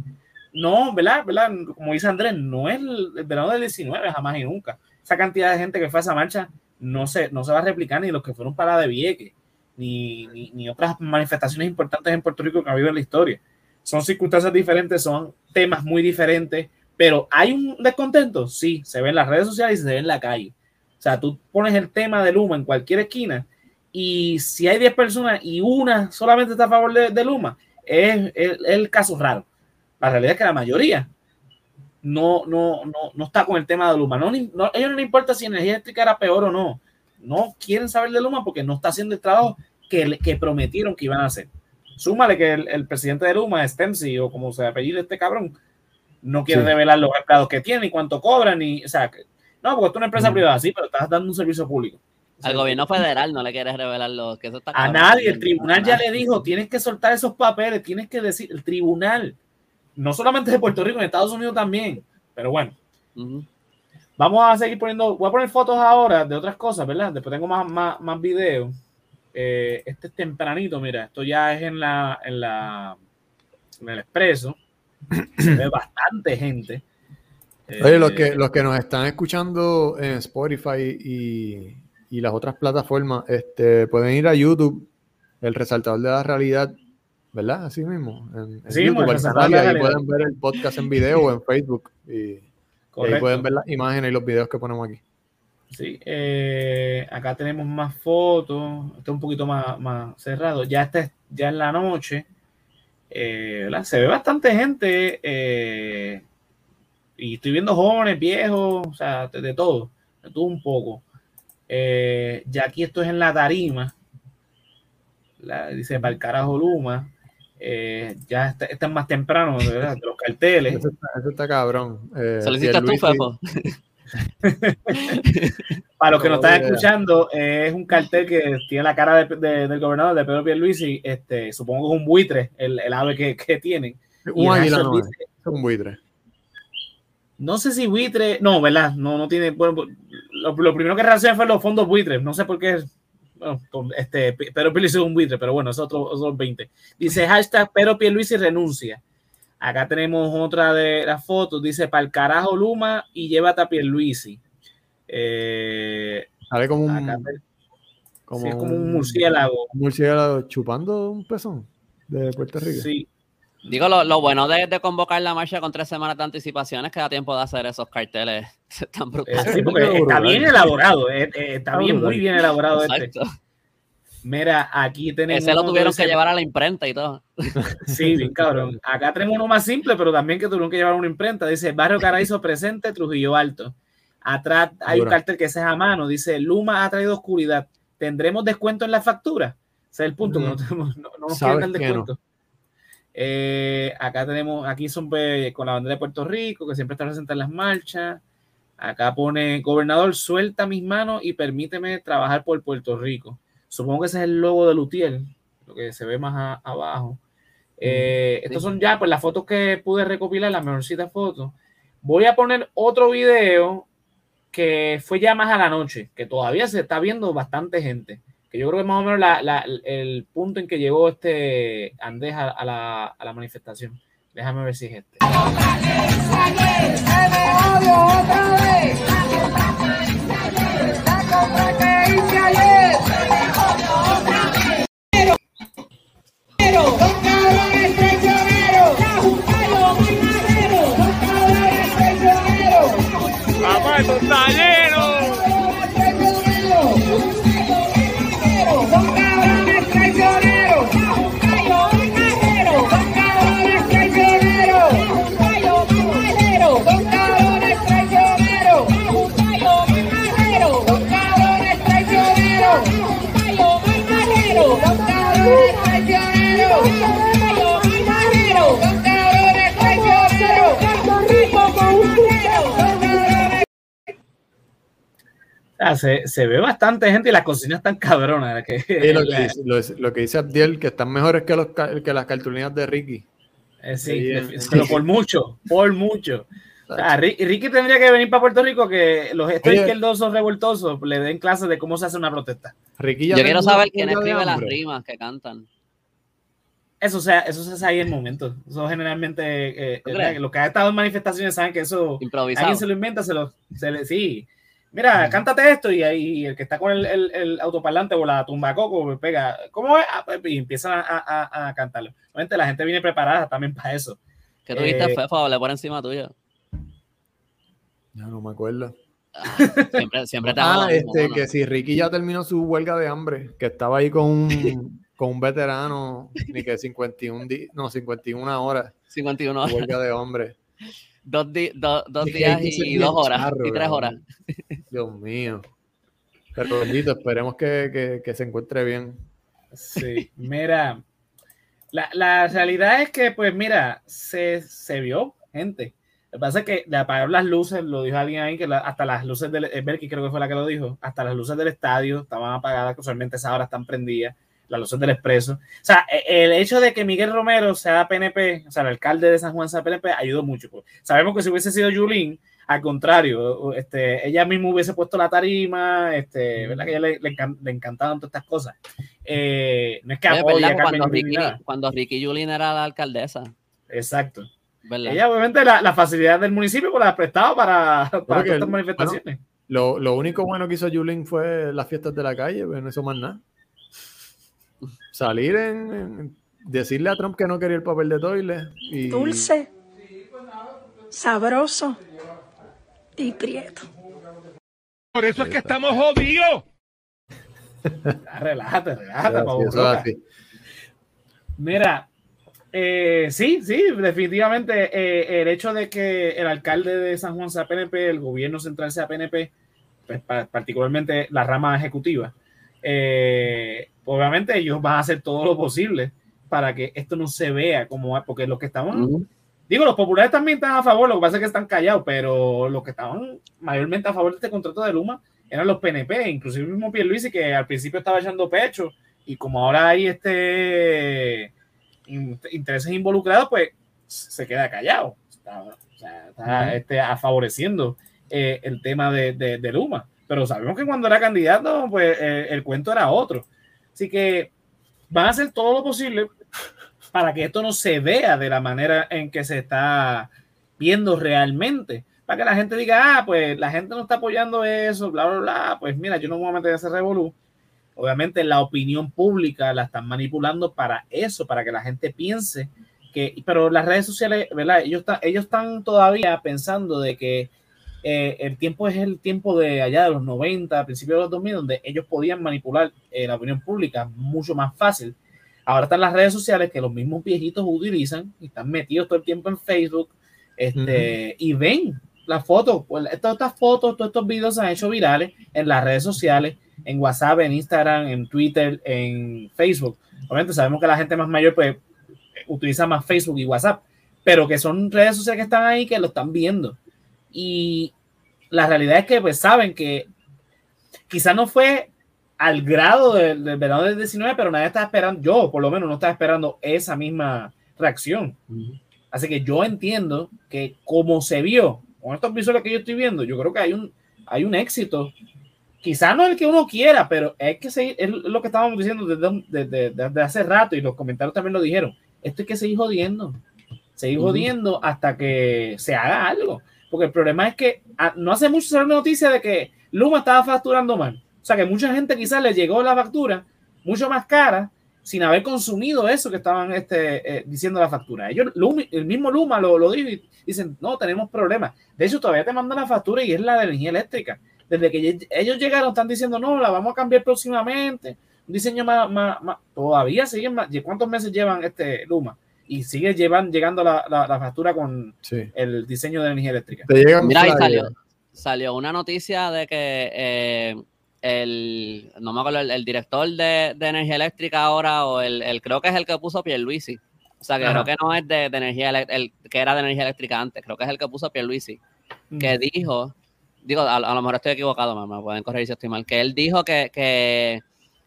No, ¿verdad? ¿verdad? Como dice Andrés, no es el, verano del 19, jamás y nunca. Esa cantidad de gente que fue a esa marcha no se, no se va a replicar ni los que fueron para de Vieques, ni, ni, ni otras manifestaciones importantes en Puerto Rico que ha habido en la historia. Son circunstancias diferentes, son temas muy diferentes, pero hay un descontento, sí, se ve en las redes sociales y se ve en la calle. O sea, tú pones el tema de Luma en cualquier esquina y si hay 10 personas y una solamente está a favor de, de Luma, es, es- es el caso raro. La realidad es que la mayoría no, no, no, no está con el tema de Luma. No, ni- no, a ellos no les importa si energía eléctrica era peor o no. No quieren saber de Luma porque no está haciendo el trabajo que, que prometieron que iban a hacer. Súmale que el, el presidente de Luma, Stemsi, o como se apellida este cabrón, no quiere Sí. revelar los empleados que tiene y cuánto cobran. Y, o sea, que- no, porque es una empresa Mm. privada, sí, pero estás dando un servicio público. O sea, Al gobierno federal no le quieres revelar lo que eso está a cabrón. nadie, el tribunal ya le dijo, tienes que soltar esos papeles, tienes que decir, el tribunal, no solamente de Puerto Rico, en Estados Unidos también, pero bueno, vamos a seguir poniendo, voy a poner fotos ahora de otras cosas, ¿verdad? Después tengo más, más, más videos. Eh, este es tempranito, mira, esto ya es en la, en la, en el expreso, se ve bastante gente. Oye, los Eh, que, los que nos están escuchando en Spotify y, y las otras plataformas, este, pueden ir a YouTube, el resaltador de la realidad, ¿verdad? Así mismo. En, en Sí, YouTube, el al resaltador canal, de y la ahí pueden ver el podcast en video o en Facebook. Y, y ahí pueden ver las imágenes y los videos que ponemos aquí. Sí, eh, acá tenemos más fotos. Está un poquito más, más cerrado. Ya está ya en la noche. Eh. Se ve bastante gente. eh, y estoy viendo jóvenes, viejos, o sea, de, de todo. De todo un poco. Eh, ya aquí esto es en la tarima. La- dice para el carajo Luma. Eh, ya está, está más temprano, ¿verdad? De los carteles. Eso está, eso está cabrón. Eh, ¿Se lo hiciste tú, Fefo? Para los que nos están escuchando, eh, es un cartel que tiene la cara de- de- del gobernador de Pedro Pierluisi. Este, supongo que es un buitre, el, el ave que, que tienen. Un águila no es un buitre. No sé si buitre, no, ¿verdad? No, no tiene. Bueno, lo, lo primero que relacioné fue los fondos buitres. No sé por qué. Bueno, este, Pedro Pierluisi es un buitre, pero bueno, es otro, otros 20. Dice hashtag Pedro Pierluisi renuncia. Acá tenemos otra de las fotos. Dice para el carajo Luma y llévate a Pierluisi. Eh, Sale como un, acá como, sí, es como un murciélago. un murciélago chupando un pezón de Puerto Rico. Sí, Digo, lo, lo bueno de, de convocar la marcha con tres semanas de anticipación es que da tiempo de hacer esos carteles tan Eh, brutales. sí, porque Está bien elaborado, eh, eh, está bien, muy bien elaborado este. Mira, aquí tenemos. Ese lo tuvieron que llevar a la imprenta y todo. Sí, bien cabrón. Acá tenemos uno más simple, pero también que tuvieron que llevar una imprenta. Dice Barrio Caraízo presente, Trujillo Alto. Atrás hay un cartel que ese es a mano. Dice Luma ha traído oscuridad. ¿Tendremos descuento en la factura? Ese es el punto, que no, Mm. tenemos, no, no nos que no. Eh, acá tenemos, aquí son pues, con la bandera de Puerto Rico, que siempre está presente en las marchas. Acá pone, gobernador, suelta mis manos y permíteme trabajar por Puerto Rico. Supongo que ese es el logo de Lutiel, lo que se ve más a- abajo. Eh, Estas son ya pues las fotos que pude recopilar, las mejorcitas fotos. Voy a poner otro video que fue ya más a la noche, que todavía se está viendo bastante gente. Que yo creo que más o menos la- la- el punto en que llegó este Andés a, la, a la manifestación. Déjame ver si es este. Se, se ve bastante gente y las cocinas están cabronas. Que, Sí, lo, que dice, lo, lo que dice Abdiel, que están mejores que, los, que las cartulinas de Ricky. Eh, sí, de- pero por mucho, por mucho. O sea, Ri- Ricky tendría que venir para Puerto Rico que los estos izquierdosos revoltosos le den clases de cómo se hace una protesta. Ricky Yo ya quiero terminó saber quién escribe las rimas que cantan. Eso, sea, eso se hace ahí en el momento. Eso generalmente, eh, ¿Tú eh, los que han estado en manifestaciones saben que eso, Improvisado. alguien se lo inventa, se lo, se le, sí. Mira, cántate esto y ahí el que está con el, el, el autoparlante o la tumba coco pues, pega, ¿cómo es? Ah, pues, y empiezan a, a, a cantarlo. Obviamente la gente viene preparada también para eso. ¿Qué tuviste, Eh, Fefo? Hablé por encima tuyo. Ya no me acuerdo. Ah, siempre, siempre te Ah, mismo, este, que si Ricky ya terminó su huelga de hambre, que estaba ahí con un, con un veterano, ni que 51, di- no, 51 horas 51 de horas. huelga de hombre. Dos, di- do- dos Es que días y dos horas. charro, y tres horas. Dios mío. Pero bendito, esperemos que, que- que se encuentre bien. Sí, mira, la, la realidad es que, pues mira, se, se vio gente. Lo que pasa es que de apagar las luces, lo dijo alguien ahí, que la- hasta las luces del, eh, Berky creo que fue la que lo dijo, hasta las luces del estadio estaban apagadas, que usualmente esas horas están prendidas, las luces del expreso. O sea, e- el hecho de que Miguel Romero sea PNP, o sea, el alcalde de San Juan sea PNP, ayudó mucho. pues. Sabemos que si hubiese sido Yulín, al contrario, este, ella misma hubiese puesto la tarima, este, ¿verdad? Que a ella le, le encan- le encantaban todas estas cosas. Eh, no es que Oye, apoye ¿verdad? a Carmen Cuando Ricky, cuando Ricky Yulín era la alcaldesa. Exacto. ¿verdad? Ella, obviamente, la, la facilidad del municipio pues, la ha prestado para, para todas estas manifestaciones. Lo, lo único bueno que hizo Yulín fue las fiestas de la calle, pero no hizo más nada. Salir en, en- decirle a Trump que no quería el papel de toile y dulce, sabroso y prieto. Por eso es que estamos jodidos. Ah, Relájate, relájate, así. Mira, eh, sí, sí, definitivamente eh, el hecho de que el alcalde de San Juan sea PNP, el gobierno central sea PNP, pues, pa- particularmente la rama ejecutiva, eh, obviamente ellos van a hacer todo lo posible para que esto no se vea como porque los que estaban, digo, los populares también están a favor, lo que pasa es que están callados, pero los que estaban mayormente a favor de este contrato de Luma eran los PNP, inclusive el mismo Pierluisi que al principio estaba echando pecho y como ahora hay este in- intereses involucrados, pues se queda callado. Está, este, a- favoreciendo eh, el tema de, de- de Luma. Pero sabemos que cuando era candidato, pues eh, el cuento era otro. Así que van a hacer todo lo posible para que esto no se vea de la manera en que se está viendo realmente. Para que la gente diga, ah, pues la gente no está apoyando eso, bla, bla, bla. Pues mira, yo no me voy a meter en ese revolú. Obviamente la opinión pública la están manipulando para eso, para que la gente piense que, pero las redes sociales, ¿verdad? Ellos, ellos están todavía pensando de que eh, el tiempo es el tiempo de allá de los 90, principios de los 2000, donde ellos podían manipular eh, la opinión pública mucho más fácil. Ahora están las redes sociales que los mismos viejitos utilizan y están metidos todo el tiempo en Facebook este, y ven las fotos. Pues, todas estas fotos, todos estos videos se han hecho virales en las redes sociales, en WhatsApp, en Instagram, en Twitter, en Facebook. Obviamente sabemos que la gente más mayor pues utiliza más Facebook y WhatsApp, pero que son redes sociales que están ahí que lo están viendo. Y la realidad es que pues saben que quizás no fue al grado del, del verano del 19, pero nadie está esperando, yo por lo menos no estaba esperando esa misma reacción. Así que yo entiendo que como se vio con estos visuales que yo estoy viendo, yo creo que hay un, hay un éxito. Quizás no el que uno quiera, pero es que seguir, es lo que estábamos diciendo desde, desde, desde hace rato y los comentarios también lo dijeron. Esto hay que seguir jodiendo. Seguir Ujú. jodiendo hasta que se haga algo. Porque el problema es que ah, no hace mucho salió una noticia de que Luma estaba facturando mal. O sea que mucha gente quizás le llegó la factura mucho más cara sin haber consumido eso que estaban este, eh, diciendo la factura. Ellos, Lumi- el mismo Luma lo, lo dijo y dicen, no, tenemos problemas. De hecho, todavía te mandan la factura y es la de energía eléctrica. Desde que ellos llegaron, están diciendo, no, la vamos a cambiar próximamente. Un diseño más, más, más- todavía siguen más. ¿Cuántos meses llevan este Luma? Y sigue llevan, llegando la, la- la factura con Sí. el diseño de energía eléctrica. Te llegan Mira, ahí salió, salió una noticia de que eh, el, no me acuerdo, el, el director de, de energía eléctrica ahora, o el, el- creo que es el que puso Pierluisi. O sea, que Ajá. creo que no es de, de energía el que era de energía eléctrica antes, creo que es el que puso Pierluisi, que dijo, digo, a, a lo mejor estoy equivocado, me, me pueden corregir si estoy mal, que él dijo que, que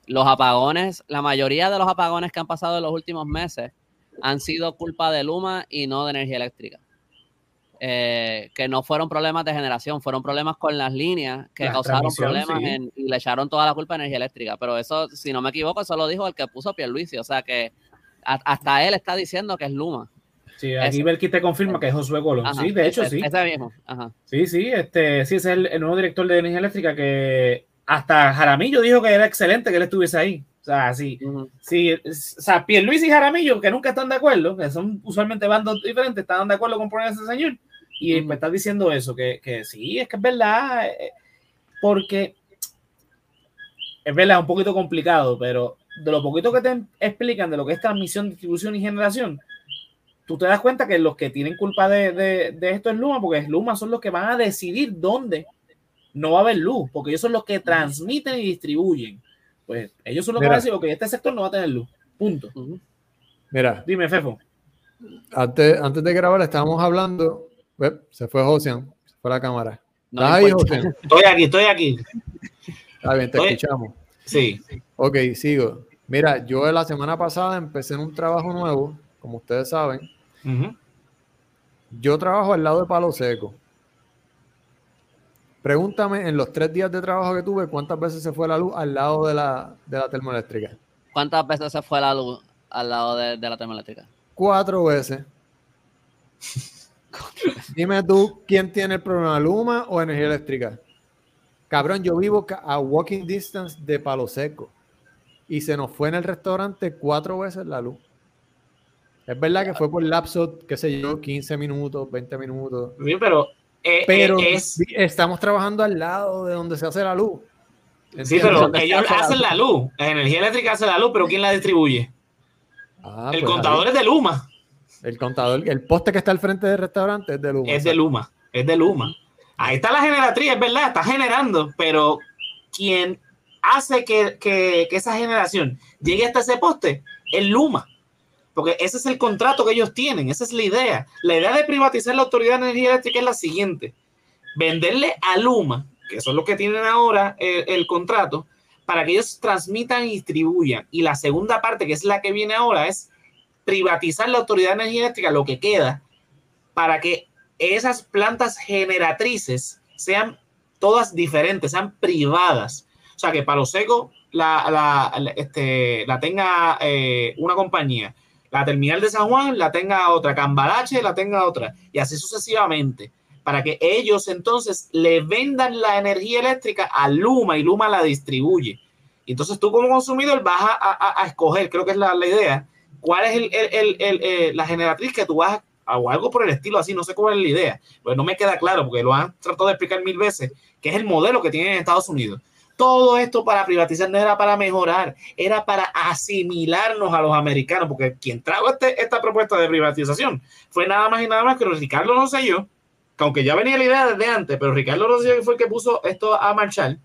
los apagones, la mayoría de los apagones que han pasado en los últimos meses han sido culpa de Luma y no de energía eléctrica. Eh, que no fueron problemas de generación, fueron problemas con las líneas que La causaron problemas sí. en- y le echaron toda la culpa a energía eléctrica. Pero eso, si no me equivoco, eso lo dijo el que puso Pierluisi. O sea que a- hasta él está diciendo que es Luma. Sí, aquí. Belki te confirma que es Josué Colón. Ajá, Sí, de hecho, ese- sí. Ese mismo. Ajá. Sí, sí, este, sí, ese es el, el nuevo director de energía eléctrica que hasta Jaramillo dijo que era excelente que él estuviese ahí. O sea, sí, es- o sea, Pierluisi y Jaramillo, que nunca están de acuerdo, que son usualmente bandos diferentes, están de acuerdo con poner a ese señor. Y me estás diciendo eso, que, que sí, es que es verdad, eh, porque es verdad, es un poquito complicado, pero de lo poquito que te explican de lo que es transmisión, distribución y generación, tú te das cuenta que los que tienen culpa de, de- de esto es Luma, porque Luma son los que van a decidir dónde no va a haber luz, porque ellos son los que transmiten y distribuyen. Pues ellos son los que van a decir, ok, este sector no va a tener luz. Punto. Mira, Dime, Fefo. antes, antes de grabar estábamos hablando. Uep, se fue Josian, se fue la cámara. No ¿Estás ahí. Josian? Estoy aquí, estoy aquí. Está bien, te escuchamos. Sí. Ok, sigo. Mira, yo la semana pasada empecé en un trabajo nuevo, como ustedes saben. Yo trabajo al lado de Palo Seco. Pregúntame en los tres días de trabajo que tuve cuántas veces se fue la luz al lado de la, de la termoeléctrica. ¿Cuántas veces se fue la luz al lado de, de la termoeléctrica? Cuatro veces. Dime tú quién tiene el problema, Luma o energía eléctrica. Cabrón, yo vivo a walking distance de Palo Seco y se nos fue en el restaurante cuatro veces la luz. Es verdad que fue por lapso, qué sé yo, 15 minutos, 20 minutos. Bien, pero Eh, Pero eh, es, estamos trabajando al lado de donde se hace la luz. sí, pero ellos hacen la luz. La energía eléctrica hace la luz, pero ¿quién la distribuye? Ah, el pues contador ahí. es de Luma. El contador, el poste que está al frente del restaurante es de Luma. Es de Luma. Es de Luma. Ahí está la generatriz, es verdad, está generando, pero quien hace que, que- que esa generación llegue hasta ese poste es Luma. Porque ese es el contrato que ellos tienen, esa es la idea. La idea de privatizar la Autoridad de Energía Eléctrica es la siguiente. Venderle a Luma, que son los que tienen ahora el, el contrato, para que ellos transmitan y distribuyan. Y la segunda parte, que es la que viene ahora, es privatizar la Autoridad de Energía Eléctrica, lo que queda, para que esas plantas generatrices sean todas diferentes, sean privadas. O sea, que Palo Seco la, la- este, la tenga eh, una compañía, la terminal de San Juan la tenga otra, Cambalache la tenga otra, y así sucesivamente, para que ellos entonces le vendan la energía eléctrica a Luma y Luma la distribuye. Entonces tú como consumidor vas a, a- a escoger, creo que es la, la idea, cuál es el- el- el, eh, la generatriz que tú vas a o algo por el estilo así, no sé cuál es la idea, pues no me queda claro porque lo han tratado de explicar mil veces, que es el modelo que tienen en Estados Unidos. Todo esto para privatizar no era para mejorar, era para asimilarnos a los americanos, porque quien trajo este- esta propuesta de privatización fue nada más y nada más que Ricardo Rosselló, que aunque ya venía la idea desde antes, pero Ricardo Rosselló fue el que puso esto a marchar.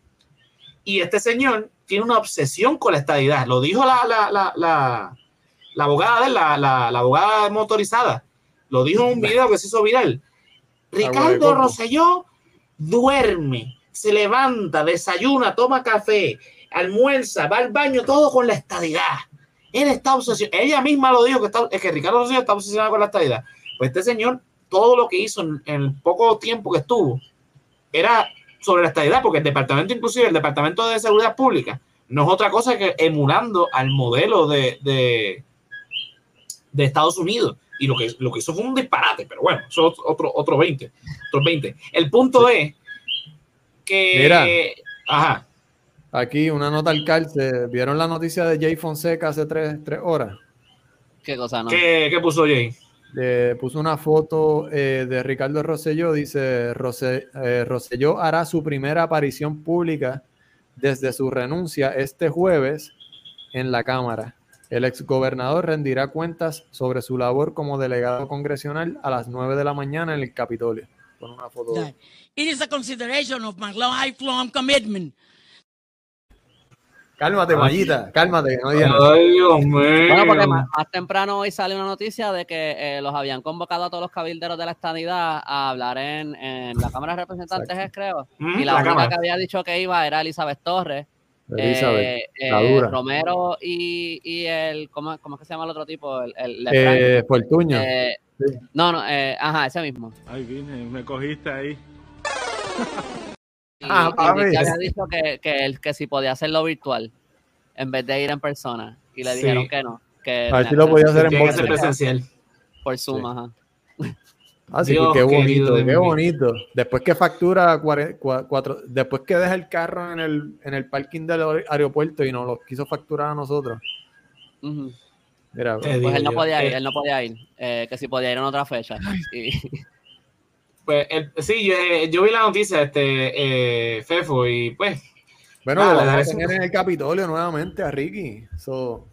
Y este señor tiene una obsesión con la estadidad. Lo dijo la, la, la, la, la abogada de la, la, la abogada motorizada. Lo dijo en un video que se hizo viral. Ricardo. Rosselló duerme, se levanta, desayuna, toma café, almuerza, va al baño, todo con la estadidad. Él está obsesionado. Ella misma lo dijo que, está, es que Ricardo Rosselló está obsesionado con la estadidad. Pues este señor, todo lo que hizo en, en el poco tiempo que estuvo, era sobre la estadidad, porque el departamento, inclusive el departamento de seguridad pública, no es otra cosa que emulando al modelo de, de, de Estados Unidos. Y lo que, lo que hizo fue un disparate, pero bueno, eso es otro, otro 20, otros 20. El punto es que... Mira. Ajá. Aquí una nota al calce. ¿Vieron la noticia de Jay Fonseca hace tres, tres horas? ¿Qué cosa no? ¿Qué, qué puso Jay? Eh, puso una foto eh, de Ricardo Rosselló. Dice, Rose- eh, Rosselló hará su primera aparición pública desde su renuncia este jueves en la Cámara. El exgobernador rendirá cuentas sobre su labor como delegado congresional a las 9 de la mañana en el Capitolio. Con una foto. It is a consideration of my lifelong commitment Cálmate, Mayita, cálmate, no. Ah. Ay, Dios mío. Bueno, porque más, más temprano hoy sale una noticia de que eh, los habían convocado a todos los cabilderos de la estadidad a hablar en, en la Cámara de Representantes, Exacto. creo. Mm, y la, la única Cámara. que había dicho que iba era Elizabeth Torres. Elizabeth, eh, la eh, dura. Romero y, y el, ¿cómo, ¿cómo es que se llama el otro tipo? El, el. Eh, Fortuño. Eh, sí. No, no, eh, ajá, ese mismo. Ay, vine, me cogiste ahí. Y, Ah, y papi. Ricky había dicho que, que, que si podía hacerlo virtual en vez de ir en persona. Y le Sí. dijeron que no. Que A ver si lo podía hacer en que Boston. presencial. por Zoom, Sí. ajá. Ah, sí, Dios qué bonito, qué bonito. Después que factura cuare- cua- cuatro, después que deja el carro en el, en el parking del aer- aeropuerto y nos lo quiso facturar a nosotros. Mira, Te Pues digo él no podía ir, eh, él no podía ir. eh, que si podía ir en otra fecha. Y- Pues, el- sí, yo, eh, yo vi la noticia, este, eh, Fefo, y pues, bueno, Ah, lo le vamos daré a su- tener en el Capitolio nuevamente a Ricky. Eso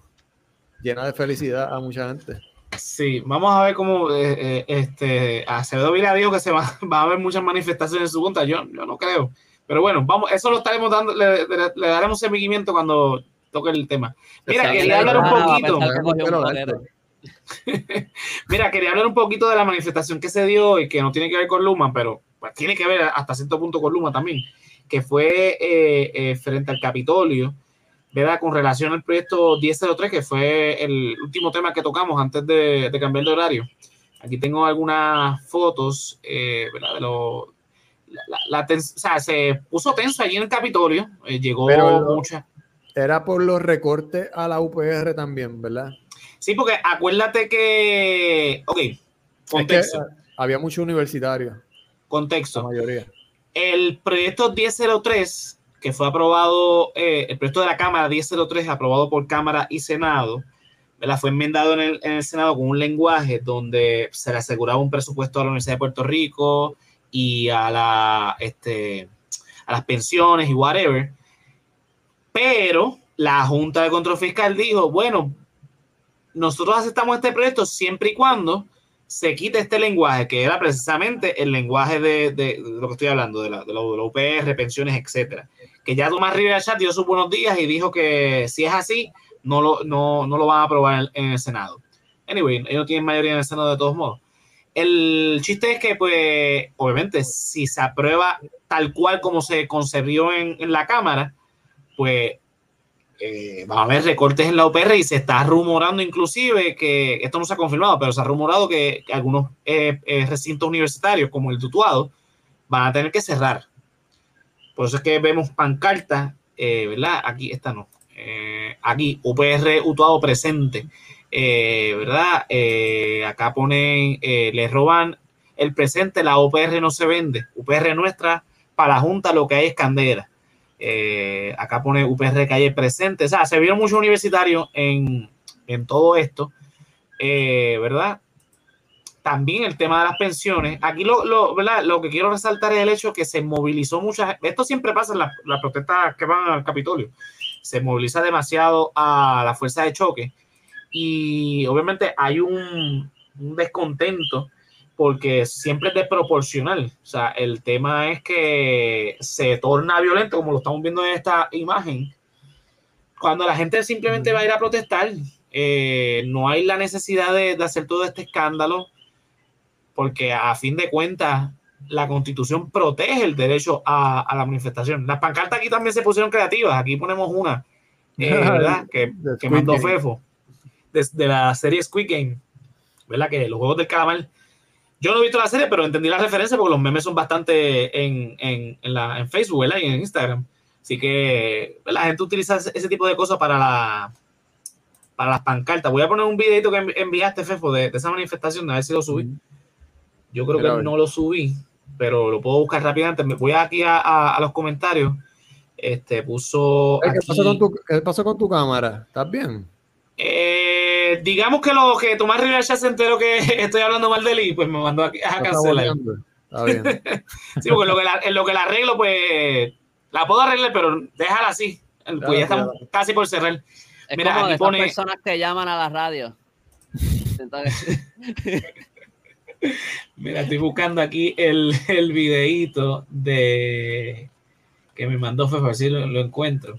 llena de felicidad a mucha gente. sí, vamos a ver cómo, eh, eh, este, Acevedo Vila dijo que se va, va a haber muchas manifestaciones en su contra, yo, yo no creo. Pero bueno, vamos, eso lo estaremos dando, le, le- le daremos seguimiento cuando toque el tema. Mira, quería hablar un le gana, va a poquito. Mira, quería hablar un poquito de la manifestación que se dio y que no tiene que ver con Luma, pero pues, tiene que ver hasta cierto punto con Luma también, que fue eh, eh, frente al Capitolio, ¿verdad? Con relación al proyecto 1003, que fue el último tema que tocamos antes de, de cambiar de horario. Aquí tengo algunas fotos, eh, ¿verdad? De lo, la, la- la tens- o sea, se puso tenso allí en el Capitolio, eh, llegó mucha. Era por los recortes a la UPR también, ¿verdad? Sí, porque acuérdate que, ok, Es que, contexto, eh, había muchos universitarios, la contexto. mayoría. El proyecto 1003, que fue aprobado, eh, el proyecto de la Cámara 1003, aprobado por Cámara y Senado, ¿verdad? fue enmendado en el, en el Senado con un lenguaje donde se le aseguraba un presupuesto a la Universidad de Puerto Rico y a, la, este, a las pensiones y whatever. Pero la Junta de Control Fiscal dijo, bueno, nosotros aceptamos este proyecto siempre y cuando se quite este lenguaje, que era precisamente el lenguaje de, de, lo que estoy hablando, de la, de la, UPR, pensiones, etcétera. Que ya Tomás Rivera Chat dio sus buenos días y dijo que si es así, no lo, no, no lo van a aprobar en, en, el Senado. Anyway, ellos tienen mayoría en el Senado de todos modos. El chiste es que, pues, obviamente, si se aprueba tal cual como se concebió en, en la Cámara, pues eh, va a haber recortes en la UPR y se está rumorando inclusive que, esto no se ha confirmado, pero se ha rumorado que, algunos eh, eh, recintos universitarios como el Tutuado van a tener que cerrar. Por eso es que vemos pancartas, eh, ¿verdad? Aquí, esta no. Aquí, UPR Utuado presente, ¿verdad? acá ponen, le roban el presente, la UPR no se vende. UPR nuestra, para la Junta lo que hay es candela. Eh, acá pone UPR calle presente. O sea, se vieron muchos universitarios en, en todo esto, eh, ¿verdad? También el tema de las pensiones. Aquí lo, lo, ¿verdad? lo que quiero resaltar es el hecho que se movilizó mucha Esto siempre pasa en las la protestas que van al Capitolio. Se moviliza demasiado a la fuerza de choque y obviamente hay un, un descontento porque siempre es desproporcional. O sea, el tema es que se torna violento, como lo estamos viendo en esta imagen, cuando la gente simplemente va a ir a protestar. Eh, no hay la necesidad de, de, hacer todo este escándalo, porque a fin de cuentas la constitución protege el derecho a, a la manifestación. Las pancartas aquí también se pusieron creativas. Aquí ponemos una, eh, ¿verdad? que, que mandó Fefo, de, de, la serie Squid Game, ¿verdad? Que los juegos del calamar yo no he visto la serie, pero entendí la referencia porque los memes son bastante en, en, en, la, en Facebook ¿verdad? y en Instagram. Así que la gente utiliza ese tipo de cosas para, la, para las pancartas. Voy a poner un videito que enviaste, Fefo, de, de esa manifestación, a ver si lo subí. Yo creo que no lo subí, pero lo puedo buscar rápidamente. Me voy aquí a, a, a los comentarios. Este puso. ¿Qué, pasó con tu, ¿Qué pasó con tu cámara? ¿Estás bien? Eh, digamos que lo que Tomás Rivera ya se enteró que estoy hablando mal de él y pues me mandó a cancelar. Está bien. sí, porque lo que la, en lo que la arreglo, pues la puedo arreglar, pero déjala así. Pues ya, ya. casi por cerrar. Es Mira, como aquí pone... personas que llaman a la radio. Mira, estoy buscando aquí el, el videíto de que me mandó Fefa, a ver si lo, lo encuentro.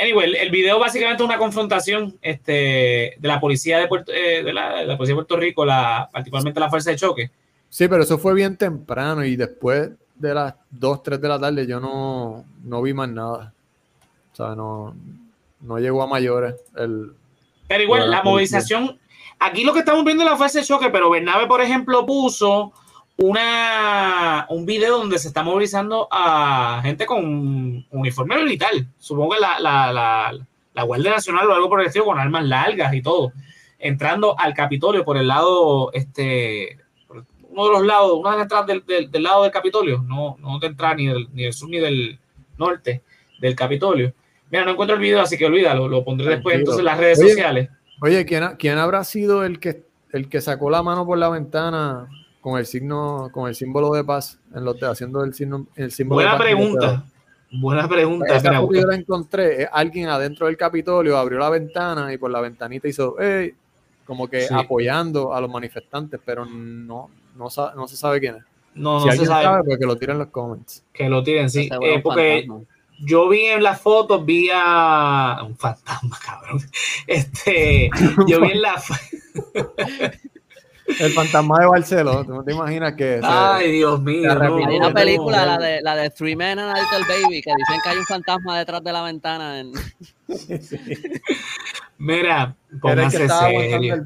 Anyway, el, el, video básicamente es una confrontación este, de la policía de Puerto, eh, de, la, de la, policía de Puerto Rico, la, particularmente la fuerza de choque. Sí, pero eso fue bien temprano y después de las 2, 3 de la tarde yo no, no vi más nada. O sea, no, no llegó a mayores. El, pero igual, la, la movilización, aquí lo que estamos viendo es la fuerza de choque, pero Bernabe, por ejemplo, puso una, un video donde se está movilizando a gente con uniforme militar. Supongo que la, la, la, la, Guardia Nacional o algo por el estilo, con armas largas y todo, entrando al Capitolio por el lado, este, uno de los lados, una de las entradas del, del, del, lado del Capitolio, no, no de entrar ni del, ni del sur ni del norte del Capitolio. Mira, no encuentro el video, así que olvídalo, lo pondré después entonces en las redes oye, sociales. Oye, ¿quién, ¿quién habrá sido el que, el que sacó la mano por la ventana con el signo, con el símbolo de paz, en los de, haciendo el, signo, el símbolo Buena de paz pregunta. Buena pregunta. Esa foto yo la encontré. Alguien adentro del Capitolio abrió la ventana y por la ventanita hizo, hey, como que sí. apoyando a los manifestantes, pero no, no, no se sabe quién es. No, si no alguien se sabe. sabe, pues que lo tiren en los comments. Que lo tiren, sí. Eh, porque yo vi en las fotos, vi a un fantasma, cabrón. Este, yo vi en la El fantasma de Barcelona, ¿tú no te imaginas que Ay, se, Dios mío. No, hay una película, la, de, la de Three Men and a Little Baby, que dicen que hay un fantasma detrás de la ventana. En... Sí. Mira, póngase serio.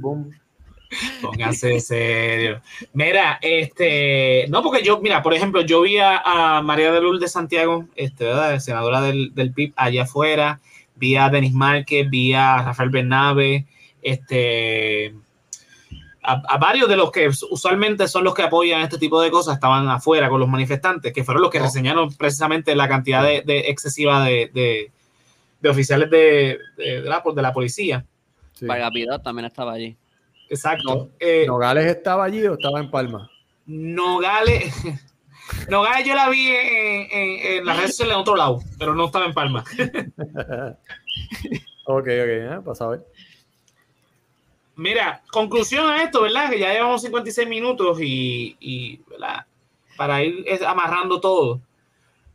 Póngase serio. Mira, este, no, porque yo, mira, por ejemplo, yo vi a, a María de Lourdes de Santiago, este, ¿verdad? senadora del, del PIB allá afuera, vi a Denis Márquez, vi a Rafael Bernabe, este, a, a, varios de los que usualmente son los que apoyan este tipo de cosas estaban afuera con los manifestantes, que fueron los que oh. reseñaron precisamente la cantidad de, de excesiva de, de, de, oficiales de, la, de la policía. Sí. Pagapidot también estaba allí. Exacto. No, eh, ¿Nogales estaba allí o estaba en Palma? Nogales, Nogales yo la vi en, en, en las redes sociales en otro lado, pero no estaba en Palma. ok, ok, ¿eh? pasa a ver. Mira, conclusión a esto, ¿verdad? Que ya llevamos 56 minutos y, y. Para ir amarrando todo.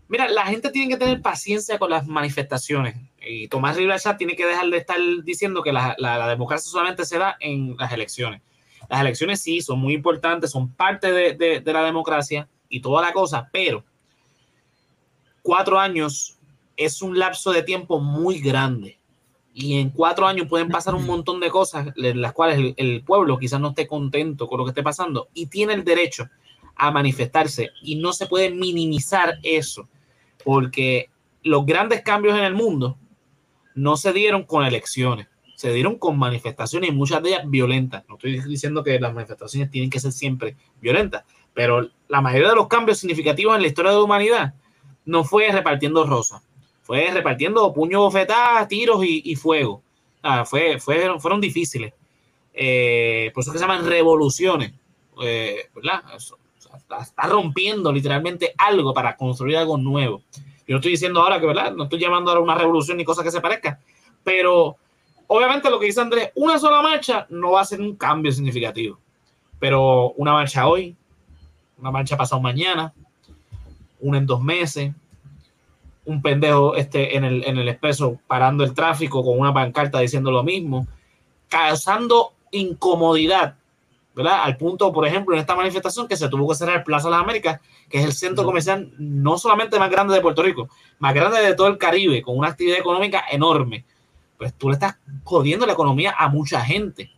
Mira, la gente tiene que tener paciencia con las manifestaciones. Y Tomás Rivera tiene que dejar de estar diciendo que la, democracia solamente se da en las elecciones. Las elecciones sí son muy importantes, son parte de la democracia y toda la cosa, pero cuatro años es un lapso de tiempo muy grande. Y en cuatro años pueden pasar un montón de cosas las cuales el, pueblo quizás no esté contento con lo que esté pasando y tiene el derecho a manifestarse y no se puede minimizar eso porque los grandes cambios en el mundo no se dieron con elecciones, se dieron con manifestaciones y muchas de ellas violentas. No estoy diciendo que las manifestaciones tienen que ser siempre violentas, pero la mayoría de los cambios significativos en la historia de la humanidad no fue repartiendo rosas, fue repartiendo puños, bofetadas, tiros y, y fuego. Ah, fue, fue- fueron difíciles. Eh, por eso es que se llaman revoluciones. Eh, ¿verdad? Eso, o sea, está, está rompiendo literalmente algo para construir algo nuevo. Yo no estoy diciendo ahora que, ¿verdad? No estoy llamando ahora una revolución ni cosa que se parezca, pero obviamente lo que dice Andrés, una sola marcha no va a ser un cambio significativo, pero una marcha hoy, una marcha pasado mañana, una en dos meses, un pendejo este, en, el, en el expreso parando el tráfico con una pancarta diciendo lo mismo, causando incomodidad, ¿verdad? Al punto, por ejemplo, en esta manifestación que se tuvo que cerrar Plaza de las Américas, que es el centro comercial no solamente más grande de Puerto Rico, más grande de todo el Caribe, con una actividad económica enorme. Pues tú le estás jodiendo la economía a mucha gente.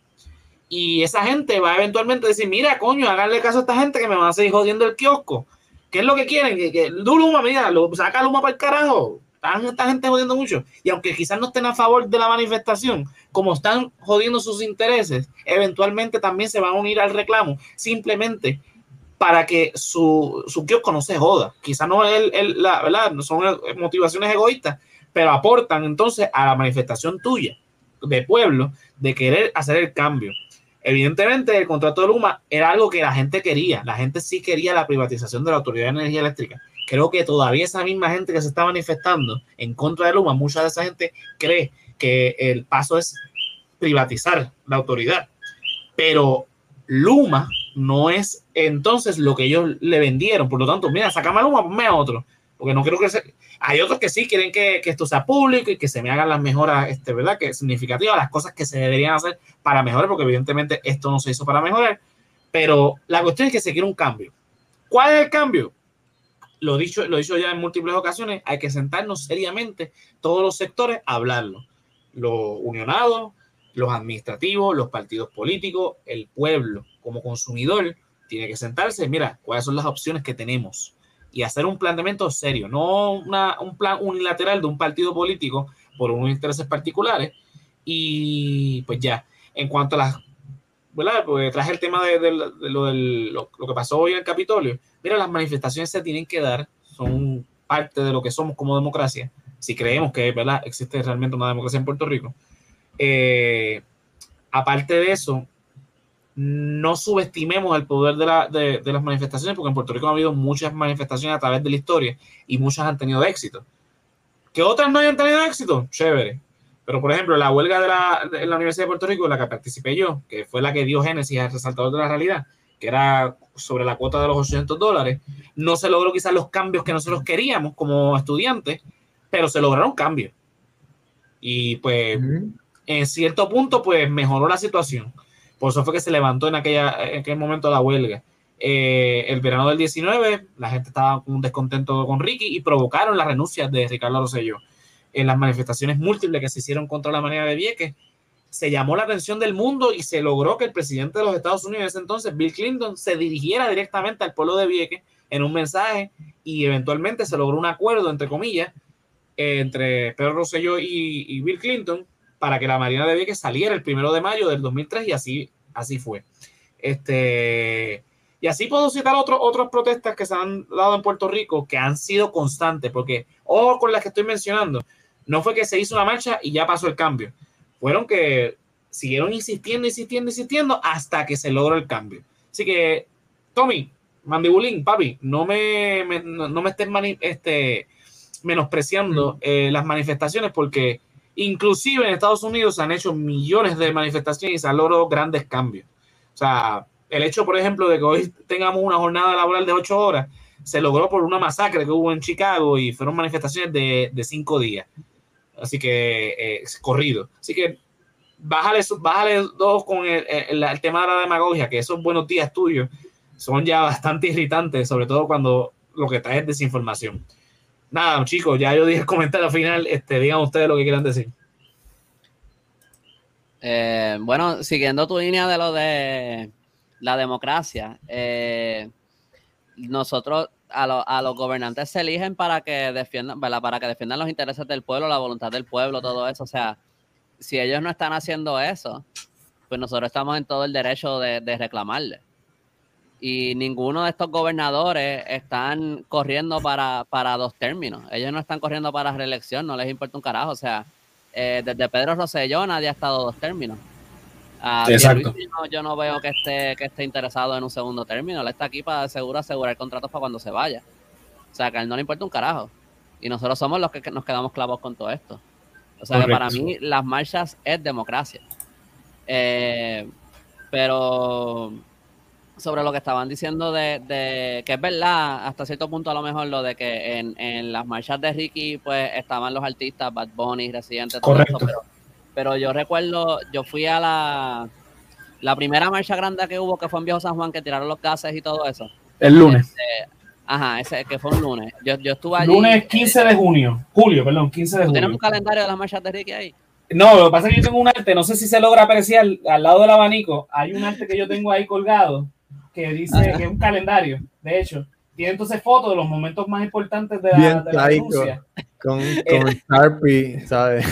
Y esa gente va eventualmente a decir, mira, coño, háganle caso a esta gente que me van a seguir jodiendo el kiosco. ¿Qué es lo que quieren? Que, que Luma, mira, lo, saca Luma para el carajo. Están esta gente jodiendo mucho. Y aunque quizás no estén a favor de la manifestación, como están jodiendo sus intereses, eventualmente también se van a unir al reclamo, simplemente para que su, su kiosco no se joda. Quizás no es el, la, ¿verdad? Son motivaciones egoístas, pero aportan entonces a la manifestación tuya de pueblo de querer hacer el cambio. Evidentemente, el contrato de Luma era algo que la gente quería. La gente sí quería la privatización de la Autoridad de Energía Eléctrica. Creo que todavía esa misma gente que se está manifestando en contra de Luma, mucha de esa gente cree que el paso es privatizar la autoridad. Pero Luma no es entonces lo que ellos le vendieron. Por lo tanto, mira, sacame a Luma, ponme a otro. Porque no creo que se... Hay otros que sí quieren que, esto sea público y que se me hagan las mejoras, este, ¿verdad? Que significativas, las cosas que se deberían hacer para mejorar, porque evidentemente esto no se hizo para mejorar. Pero la cuestión es que se quiere un cambio. ¿Cuál es el cambio? Lo dicho, lo dicho ya en múltiples ocasiones, hay que sentarnos seriamente todos los sectores a hablarlo. Los unionados, los administrativos, los partidos políticos, el pueblo como consumidor tiene que sentarse, mira, cuáles son las opciones que tenemos y hacer un planteamiento serio, no una- un plan unilateral de un partido político por unos intereses particulares. Y pues ya, en cuanto a las, ¿verdad? Pues traje el tema de, de- de lo, lo- lo que pasó hoy en el Capitolio. Mira, las manifestaciones se tienen que dar, son parte de lo que somos como democracia, si creemos que ¿verdad? existe realmente una democracia en Puerto Rico. Eh, aparte de eso, no subestimemos el poder de, la- de- de las manifestaciones, porque en Puerto Rico ha habido muchas manifestaciones a través de la historia y muchas han tenido éxito. Que otras no hayan tenido éxito, chévere. Pero, por ejemplo, la huelga de la, de la Universidad de Puerto Rico, en la que participé yo, que fue la que dio génesis al resaltador de la realidad, que era sobre la cuota de los 800 dólares, no se logró quizás los cambios que nosotros queríamos como estudiantes, pero se lograron cambios. Y pues en cierto punto, pues mejoró la situación. Por eso fue que se levantó en, aquel momento la huelga. Eh, el verano del 19, la gente estaba con un descontento con Ricky y provocaron la renuncia de Ricardo Rosselló. En las manifestaciones múltiples que se hicieron contra la manera de Vieques, se llamó la atención del mundo y se logró que el presidente de los Estados Unidos en ese entonces, Bill Clinton, se dirigiera directamente al pueblo de Vieques en un mensaje y eventualmente se logró un acuerdo, entre comillas, eh, entre Pedro Rosselló y Bill Clinton para que la Marina de Vieques saliera el primero de mayo del 2003 y así, así fue. Este, y así puedo citar otro, otras protestas que se han dado en Puerto Rico que han sido constantes, porque ojo con las que estoy mencionando, no fue que se hizo una marcha y ya pasó el cambio, fueron que siguieron insistiendo, insistiendo, insistiendo hasta que se logró el cambio. Así que, Tommy, Mandibulín, papi, no me, me- no, no me estés mani- este, menospreciando eh, las manifestaciones porque inclusive en Estados Unidos se han hecho millones de manifestaciones y se han grandes cambios. O sea, el hecho, por ejemplo, de que hoy tengamos una jornada laboral de ocho horas, se logró por una masacre que hubo en Chicago y fueron manifestaciones de, de cinco días. Así que, eh, corrido. Así que, bájale, bájale dos con el, el- el tema de la demagogia, que esos buenos días tuyos son ya bastante irritantes, sobre todo cuando lo que trae es desinformación. Nada, chicos, ya yo dije el comentario final. Este, digan ustedes lo que quieran decir. Eh, bueno, siguiendo tu línea de lo de la democracia, eh, nosotros a, lo- a los gobernantes se eligen para que defiendan, para que defiendan los intereses del pueblo, la voluntad del pueblo, todo eso. O sea, si ellos no están haciendo eso, pues nosotros estamos en todo el derecho de, de reclamarle. Y ninguno de estos gobernadores están corriendo para, para dos términos. Ellos no están corriendo para reelección, no les importa un carajo. O sea, eh, desde Pedro Rosselló nadie ha estado dos términos. Exacto. No- yo no veo que esté, que esté interesado en un segundo término. Él está aquí para seguro asegurar contratos para cuando se vaya. O sea, que a él no le importa un carajo. Y nosotros somos los que nos quedamos clavos con todo esto. O sea, que para mí las marchas es democracia. Eh, pero sobre lo que estaban diciendo de, de- que es verdad, hasta cierto punto a lo mejor lo de que en, en las marchas de Ricky pues estaban los artistas, Bad Bunny, Residente, todo Correcto. eso, pero, pero yo recuerdo, yo fui a la, la primera marcha grande que hubo que fue en Viejo San Juan, que tiraron los gases y todo eso. El lunes. Ajá, ese que fue un lunes. Yo, yo estuve allí. Lunes 15 de junio. Julio, perdón, 15 de ¿Tú tienes junio. un calendario de las marchas de Ricky ahí? No, lo que pasa es que yo tengo un arte, no sé si se logra apreciar al lado del abanico. Hay un arte que yo tengo ahí colgado que dice que es un calendario, de hecho. Tiene entonces fotos de los momentos más importantes de la, Bien de la laico. denuncia. Con, con Sharpie, ¿sabes?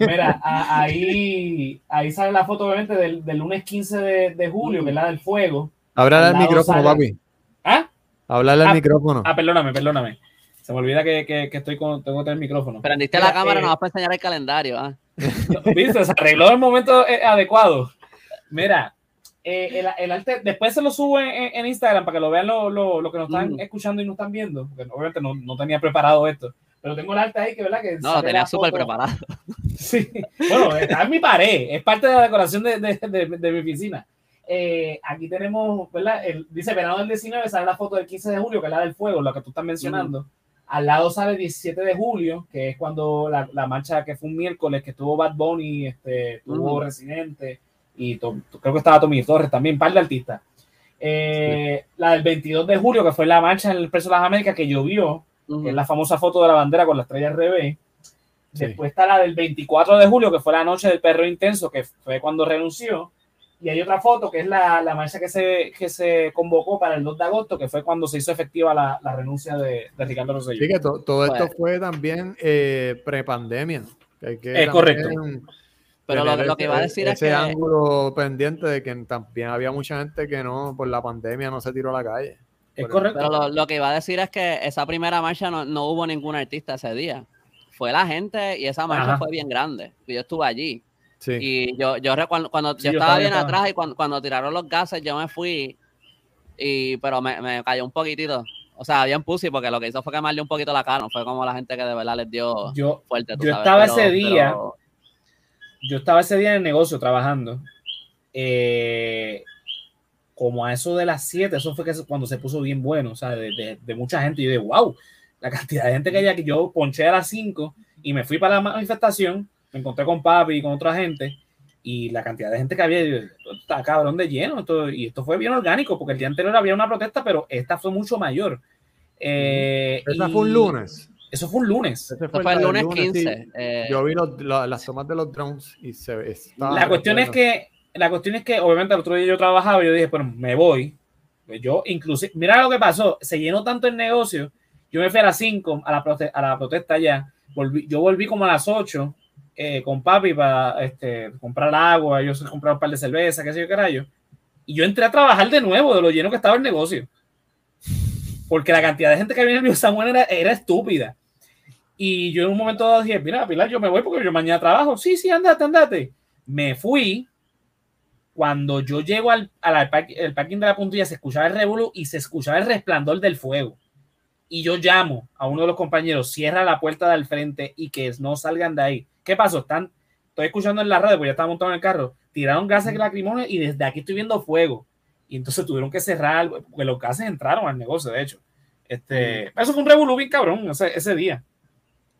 Mira, a- ahí, ahí sale la foto, obviamente, del, del lunes 15 de, de julio, que es la del fuego. Háblale Al micrófono, sale- papi. ¿Ah? Háblale Ah, al micrófono. Ah, perdóname, perdóname. Se me olvida que, que, que estoy con, tengo que tener el micrófono. Prendiste Mira, la cámara eh, no vas a enseñar el calendario. ¿ah? ¿Viste? Se arregló en el momento eh, adecuado. Mira, eh, el, el arte, después se lo subo en, en- Instagram para que lo vean los lo, lo que nos están Mm. escuchando y nos están viendo. Porque obviamente no, no tenía preparado esto. Pero tengo el arte ahí que, ¿verdad? Que No, lo tenía súper preparado. Sí. Bueno, está en mi pared. Es parte de la decoración de, de, de- de mi oficina. Eh, aquí tenemos, ¿verdad? El, dice verano del 19, sale la foto del 15 de julio, que es la del fuego, la que tú estás mencionando. Al lado sale el 17 de julio, que es cuando la, la marcha que fue un miércoles, que estuvo Bad Bunny, este, estuvo. Residente, y to- creo que estaba Tommy Torres también, par de artistas. Eh, La del 22 de julio, que fue la marcha en el Preso de las Américas, que llovió, que es la famosa foto de la bandera con la estrella al revés. Sí. Después está la del 24 de julio, que fue la noche del perro intenso, que fue cuando renunció. Y hay otra foto que es la, la marcha que se, que se convocó para el 2 de agosto, que fue cuando se hizo efectiva la, la renuncia de, de Ricardo Rosselló. Sí, que to- todo esto Pues- fue también eh, prepandemia. Es correcto. Pero lo, que iba a ese- decir es ese que ángulo pendiente de que también había mucha gente que no, por la pandemia no se tiró a la calle. Es correcto. Pero lo, lo que iba a decir es que esa primera marcha no, no hubo ningún artista ese día. Fue la gente y esa marcha Ajá. fue bien grande. Yo estuve allí. Sí. Y yo, yo recuerdo cuando Sí, yo yo estaba bien estaba. atrás y cuando, cuando tiraron los gases yo me fui. Y, pero me, me cayó un poquitito. O sea, bien pussy porque lo que hizo fue quemarle un poquito la cara. No fue como la gente que de verdad les dio Yo, fuerte. tú yo sabes, estaba pero- ese día, pero- yo estaba ese día en el negocio trabajando. eh, como a eso de las 7, eso fue que cuando se puso bien bueno, o sea, de, de- de mucha gente. Y yo de wow, la cantidad de gente que hay aquí. Yo ponché a las 5 y me fui para la manifestación. Me encontré con papi y con otra gente. Y la cantidad de gente que había, yo, está cabrón de lleno. esto- y esto fue bien orgánico, porque el día anterior había una protesta, pero esta fue mucho mayor. Eh, Esa y fue un lunes. Eso fue un lunes. Ese Eso fue el del lunes sí. 15. eh, Yo vi los- la- las tomas de los drones y se ve. estaba La cuestión es que, la cuestión es que, obviamente, el otro día yo trabajaba y yo dije, bueno, me voy. Pues yo, inclusive, mira lo que pasó, se llenó tanto el negocio. Yo me fui a las 5 a la, prote- a la protesta ya. Volví, yo volví como a las 8 eh, con papi para este, comprar agua, yo comprar un par de cerveza, qué sé yo qué rayo. Y yo entré a trabajar de nuevo de lo lleno que estaba el negocio. Porque la cantidad de gente que había en el San Juan era, era estúpida. Y yo en un momento dado dije, mira, Pilar, yo me voy porque yo mañana trabajo. Sí, sí, andate, andate. Me fui Cuando yo llego al, al el parking de la puntilla, se escuchaba el revuelo y se escuchaba el resplandor del fuego. Y yo llamo a uno de los compañeros, cierra la puerta del frente y que no salgan de ahí. ¿Qué pasó? Están, estoy escuchando en la radio, porque ya estaba montado en el carro, tiraron gases lacrimógenos y desde aquí estoy viendo fuego. Y entonces tuvieron que cerrar, porque los gases entraron al negocio, de hecho. Este, Eso fue un revolú bien cabrón ese, ese día.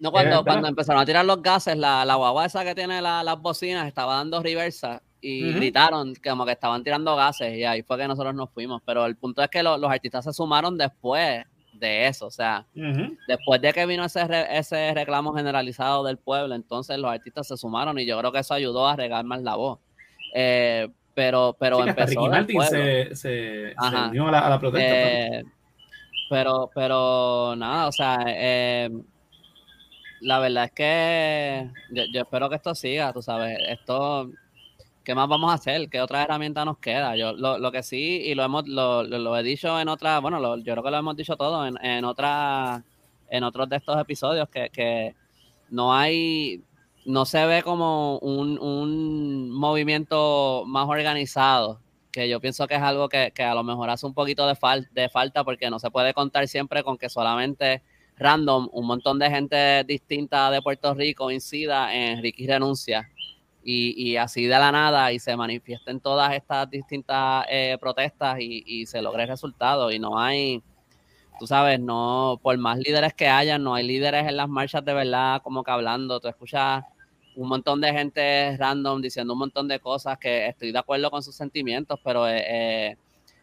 No, cuando, verdad. cuando empezaron a tirar los gases, la, la guagua esa que tiene la- las bocinas estaba dando reversa y gritaron como que estaban tirando gases y ahí fue que nosotros nos fuimos. Pero el punto es que lo- los artistas se sumaron después de eso, o sea, después de que vino ese, re- ese reclamo generalizado del pueblo, entonces los artistas se sumaron y yo creo que eso ayudó a regar más la voz. Eh, pero pero Sí, empezó Ricky Martin se, se, unió a la, a la protesta. Eh, pero, pero nada, o sea, eh, la verdad es que yo, espero que esto siga, tú sabes, esto, ¿qué más vamos a hacer? ¿Qué otra herramienta nos queda? Yo lo, lo que sí, y lo hemos, lo, lo- lo he dicho en otra, bueno, yo creo que lo hemos dicho todo en, en otra, en otros de estos episodios, que, que no hay, no se ve como un, un movimiento más organizado que yo pienso que es algo que, que a lo mejor hace un poquito de, fal- de falta porque no se puede contar siempre con que solamente random un montón de gente distinta de Puerto Rico incida en Ricky renuncia. Y, y así de la nada y se manifiesten todas estas distintas eh, protestas y, y se logre resultado. Y no hay, tú sabes, no, por más líderes que hayan, no hay líderes en las marchas de verdad como que hablando, tú escuchas un montón de gente random diciendo un montón de cosas que estoy de acuerdo con sus sentimientos, pero eh, eh,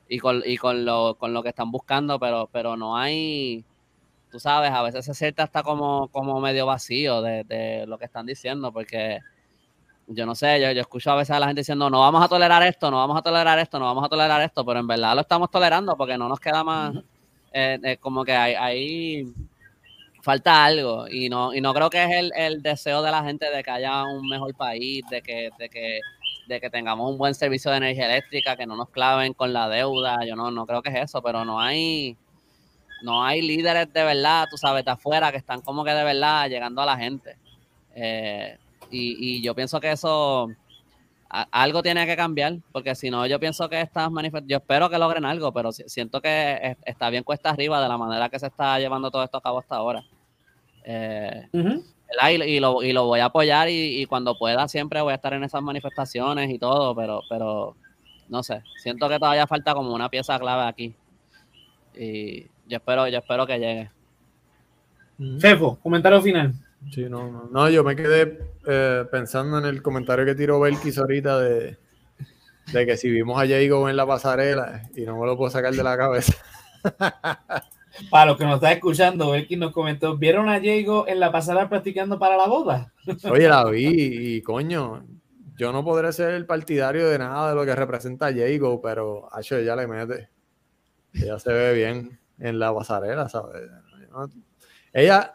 y, con, y con, lo, con lo que están buscando, pero, pero no hay, tú sabes, a veces se siente hasta como, como medio vacío de, de lo que están diciendo, porque yo no sé, yo, yo escucho a veces a la gente diciendo, no vamos a tolerar esto, no vamos a tolerar esto, no vamos a tolerar esto, pero en verdad lo estamos tolerando porque no nos queda más, eh, eh, como que hay, hay falta algo y no, y no creo que es el, el deseo de la gente de que haya un mejor país, de que, de que, de que tengamos un buen servicio de energía eléctrica, que no nos claven con la deuda, yo no, no creo que es eso, pero no hay, no hay líderes de verdad, tú sabes, de afuera que están como que de verdad llegando a la gente. Eh, y, y yo pienso que eso a- algo tiene que cambiar, porque si no, yo pienso que estas manifestaciones, yo espero que logren algo, pero si- siento que es- está bien cuesta arriba de la manera que se está llevando todo esto a cabo hasta ahora. Eh, y lo, y lo voy a apoyar y, y cuando pueda siempre voy a estar en esas manifestaciones y todo, pero, pero no sé, siento que todavía falta como una pieza clave aquí. Y yo espero, yo espero que llegue. Fefo, comentario final. Sí, no, no, no, yo me quedé eh, pensando en el comentario que tiró Belkis ahorita de, de que si vimos a Jago en la pasarela y no me lo puedo sacar de la cabeza. Para los que nos están escuchando, Belkin nos comentó, ¿vieron a Diego en la pasada practicando para la boda? Oye, la vi y coño, yo no podré ser el partidario de nada de lo que representa Jago, pero Hacho ella le mete. Ella se ve bien en la pasarela, ¿sabes? Ella,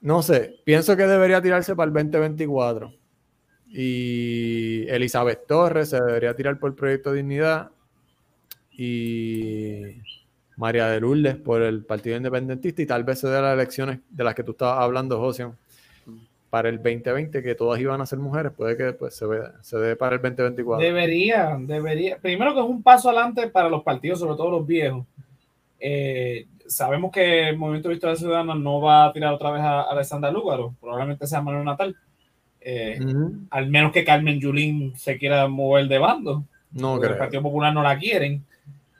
no sé, pienso que debería tirarse para el 2024. Y Elizabeth Torres se debería tirar por el Proyecto Dignidad. Y María de Lourdes por el Partido Independentista. Y tal vez se dé las elecciones de las que tú estabas hablando, José para el 2020, que todas iban a ser mujeres, puede que pues, se, ve- se dé para el 2024. Debería, debería. Primero que es un paso adelante para los partidos, sobre todo los viejos. Eh, sabemos que el Movimiento Victoria Ciudadana no va a tirar otra vez a, a Alessandra Lúgaro, probablemente sea Manuel Natal. Eh. Al menos que Carmen Yulín se quiera mover de bando. No porque el creo. Partido Popular no la quieren.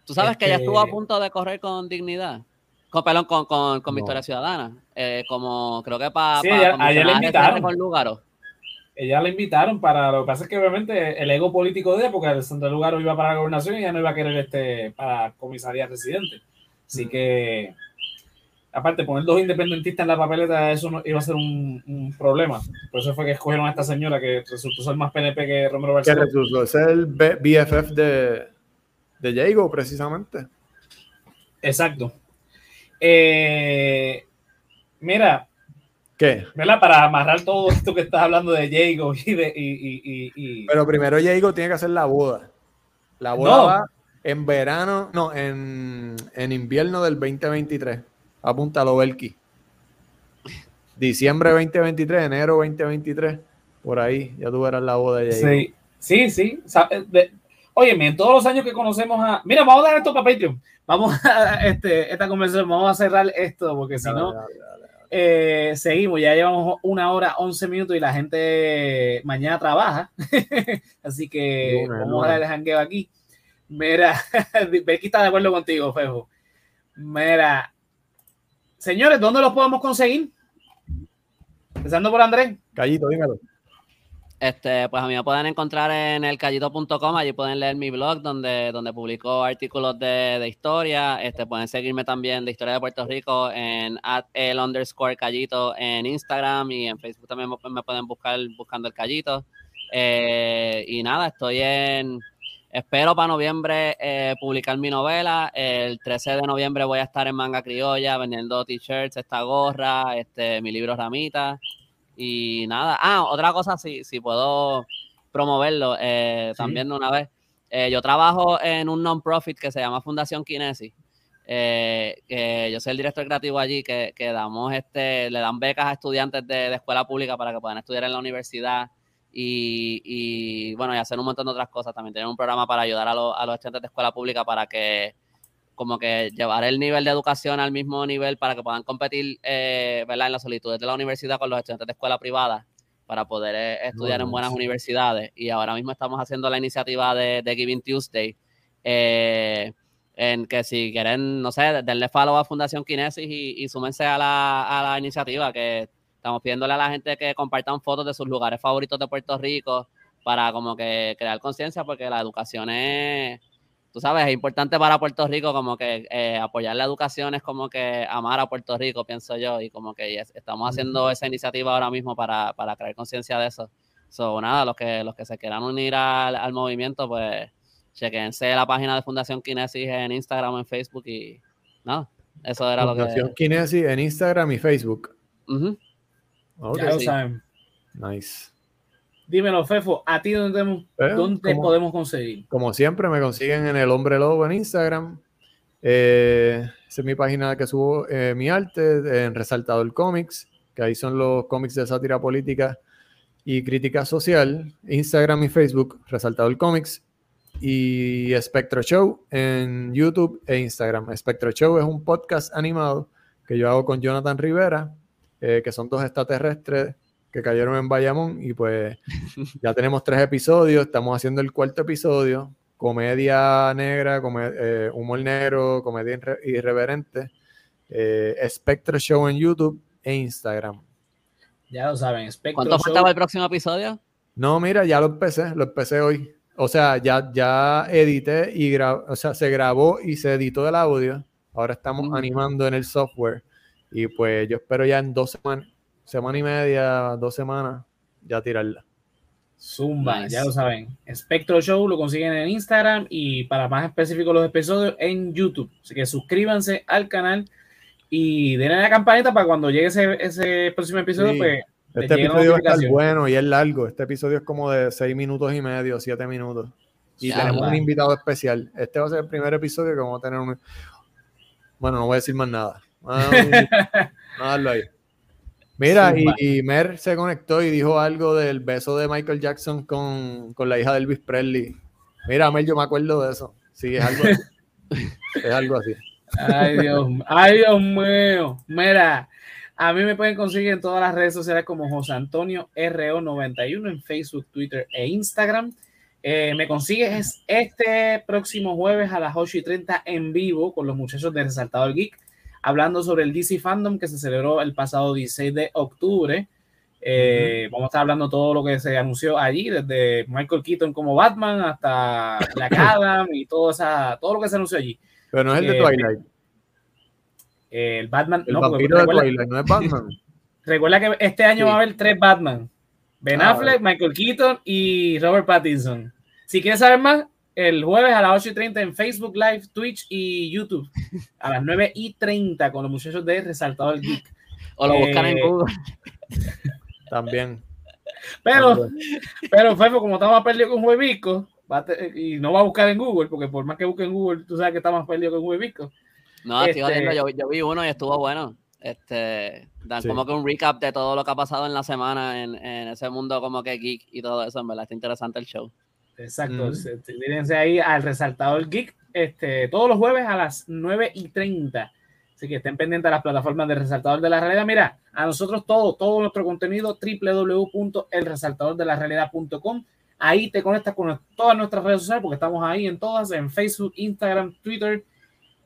Tú sabes que ella Este- estuvo a punto de correr con dignidad. Con, perdón, con, con, con No. Victoria Ciudadana. Eh, como creo que para Sí, ella- a ella la invitaron. con Lugaro. Ella la invitaron para. Lo que pasa es que obviamente el ego político de ella, porque Alessandra Lúgaro iba para la gobernación y ella no iba a querer este para comisaría residente. Así que, aparte, poner dos independentistas en la papeleta, eso no, iba a ser un, un problema. Por eso fue que escogieron a esta señora que resultó ser más PNP que Romero Que Barcelona. resultó ser el BFF de, de Jago, precisamente. Exacto. Eh, mira, ¿Qué? ¿verdad? Para amarrar todo esto que estás hablando de Jago y de. Y, y, y, y- Pero primero Jago tiene que hacer la boda. La boda No. va en verano, no, en, en invierno del 2023. Apúntalo, Belki. Diciembre 2023, enero 2023. Por ahí, ya tú verás la boda Jago. Sí, sí, sí. Óyeme, en todos los años que conocemos a. Mira, vamos a dar esto para Patreon. Vamos a este, esta conversación, vamos a cerrar esto, porque si no, eh, seguimos. Ya llevamos una hora, once minutos y la gente mañana trabaja. Así que Luna, vamos luna. a dar el jangueo aquí. Mira, Becky está de acuerdo contigo, Fejo. Mira, señores, ¿dónde los podemos conseguir? Empezando por Andrés. Callito, dímelo. Este, pues a mí me pueden encontrar en elcallito.com, allí pueden leer mi blog donde, donde publico artículos de, de historia. Este, pueden seguirme también de historia de Puerto Rico en at el underscore callito en Instagram y en Facebook también me, me pueden buscar buscando el callito. Eh, y nada, estoy en. Espero para noviembre eh, publicar mi novela. El 13 de noviembre voy a estar en Manga Criolla vendiendo t-shirts, esta gorra, este, mi libro Ramita. Y nada, ah, otra cosa, si, si puedo promoverlo eh, Sí. también de una vez. Eh, yo trabajo en un non-profit que se llama Fundación Kinesis. eh, que yo soy el director creativo allí, que, que damos este, le dan becas a estudiantes de, de escuela pública para que puedan estudiar en la universidad y, y, bueno, y hacer un montón de otras cosas. También tienen un programa para ayudar a, los- a los estudiantes de escuela pública para que como que llevar el nivel de educación al mismo nivel para que puedan competir eh, ¿verdad? en las solicitudes de la universidad con los estudiantes de escuela privada para poder eh, estudiar en buenas universidades. Y ahora mismo estamos haciendo la iniciativa de, de Giving Tuesday, eh, en que si quieren, no sé, denle follow a Fundación Kinesis y, y súmense a la, a la iniciativa, que estamos pidiéndole a la gente que compartan fotos de sus lugares favoritos de Puerto Rico para como que crear conciencia, porque la educación es, tú sabes, es importante para Puerto Rico, como que eh, apoyar la educación es como que amar a Puerto Rico, pienso yo, y como que yes, estamos haciendo esa iniciativa ahora mismo para, para crear conciencia de eso. So, nada, los que, los que se quieran unir al, al movimiento, pues chequense la página de Fundación Kinesis en Instagram, en Facebook y nada, eso era Fundación lo que... Kinesis en Instagram y Facebook. Ujú. Ok, Ya lo sí. saben. Nice. Dímelo, Fefo, ¿a ti dónde, Eh, dónde podemos conseguir? Como siempre, me consiguen en el Hombre Lobo en Instagram. Eh, esa es mi página que subo eh, mi arte en Resaltador Comics, que ahí son los cómics de sátira política y crítica social. Instagram y Facebook, Resaltador Comics. Y Spectro Show en YouTube e Instagram. Spectro Show es un podcast animado que yo hago con Jonathan Rivera, eh, que son dos extraterrestres que cayeron en Bayamón y pues ya tenemos tres episodios, estamos haciendo el cuarto episodio, comedia negra, come- eh, humor negro, comedia irre- irreverente, eh, Spectro Show en YouTube e Instagram. Ya lo saben, Spectro ¿Cuánto Show. faltaba el próximo episodio? No, mira, ya lo empecé, lo empecé hoy. O sea, ya, ya edité y o sea, se grabó y se editó el audio. Ahora estamos Mm. animando en el software. Y pues yo espero ya en dos semanas, semana y media, dos semanas, ya tirarla. Zumba, Nice. ya lo saben. Spectro Show lo consiguen en Instagram y para más específico los episodios en YouTube. Así que suscríbanse al canal y denle a la campanita para cuando llegue ese, ese próximo episodio, Sí. pues Este episodio va a estar notificación. bueno y es largo. Este episodio es como de seis minutos y medio, siete minutos. Y Ya, tenemos un invitado especial. Este va a ser el primer episodio que vamos a tener un... Bueno, no voy a decir más nada. Vamos a vamos a darlo ahí. Mira, Zumba. y, y Mer se conectó y dijo algo del beso de Michael Jackson con, con la hija de Elvis Presley. Mira, Mer, yo me acuerdo de eso. Sí, es algo así. es algo así. Ay, Dios, ay, Dios mío. Mira, a mí me pueden conseguir en todas las redes sociales como José Antonio RO91 en Facebook, Twitter e Instagram. Eh, me consigues este próximo jueves a las 8 y 30 en vivo con los muchachos de Resaltador Geek, hablando sobre el DC Fandom que se celebró el pasado 16 de octubre. Eh, Vamos a estar hablando todo lo que se anunció allí, desde Michael Keaton como Batman hasta Black Adam y todo, esa, todo lo que se anunció allí. Pero no es el de Eh, Twilight. Eh, el Batman, El no, vampiro de recuerda, Twilight, no es Batman. recuerda que este año Sí. va a haber tres Batman: Ben Ah, Affleck, Michael Keaton y Robert Pattinson. Si quieres saber más, el jueves a las 8 y 30 en Facebook Live, Twitch y YouTube. A las 9 y 30 con los muchachos de Resaltador Geek. O lo buscan Eh, en Google. También. Pero, pero Fefo, como está más perdido con Huevico, y no va a buscar en Google, porque por más que busque en Google, tú sabes que está más perdido que Huevico. No, estoy este- jodiendo, yo, yo vi uno y estuvo bueno. Este, dan Sí. como que un recap de todo lo que ha pasado en la semana en, en ese mundo como que geek y todo eso, en verdad, está interesante el show. Exacto. Mm. se- Tírense ahí al resaltador geek este, todos los jueves a las 9 y 30. Así que estén pendientes de las plataformas del resaltador de la realidad. Mira, a nosotros todo, todo nuestro contenido, www.elresaltadordelarealidad.com. Ahí te conectas con todas nuestras redes sociales porque estamos ahí en todas, en Facebook, Instagram, Twitter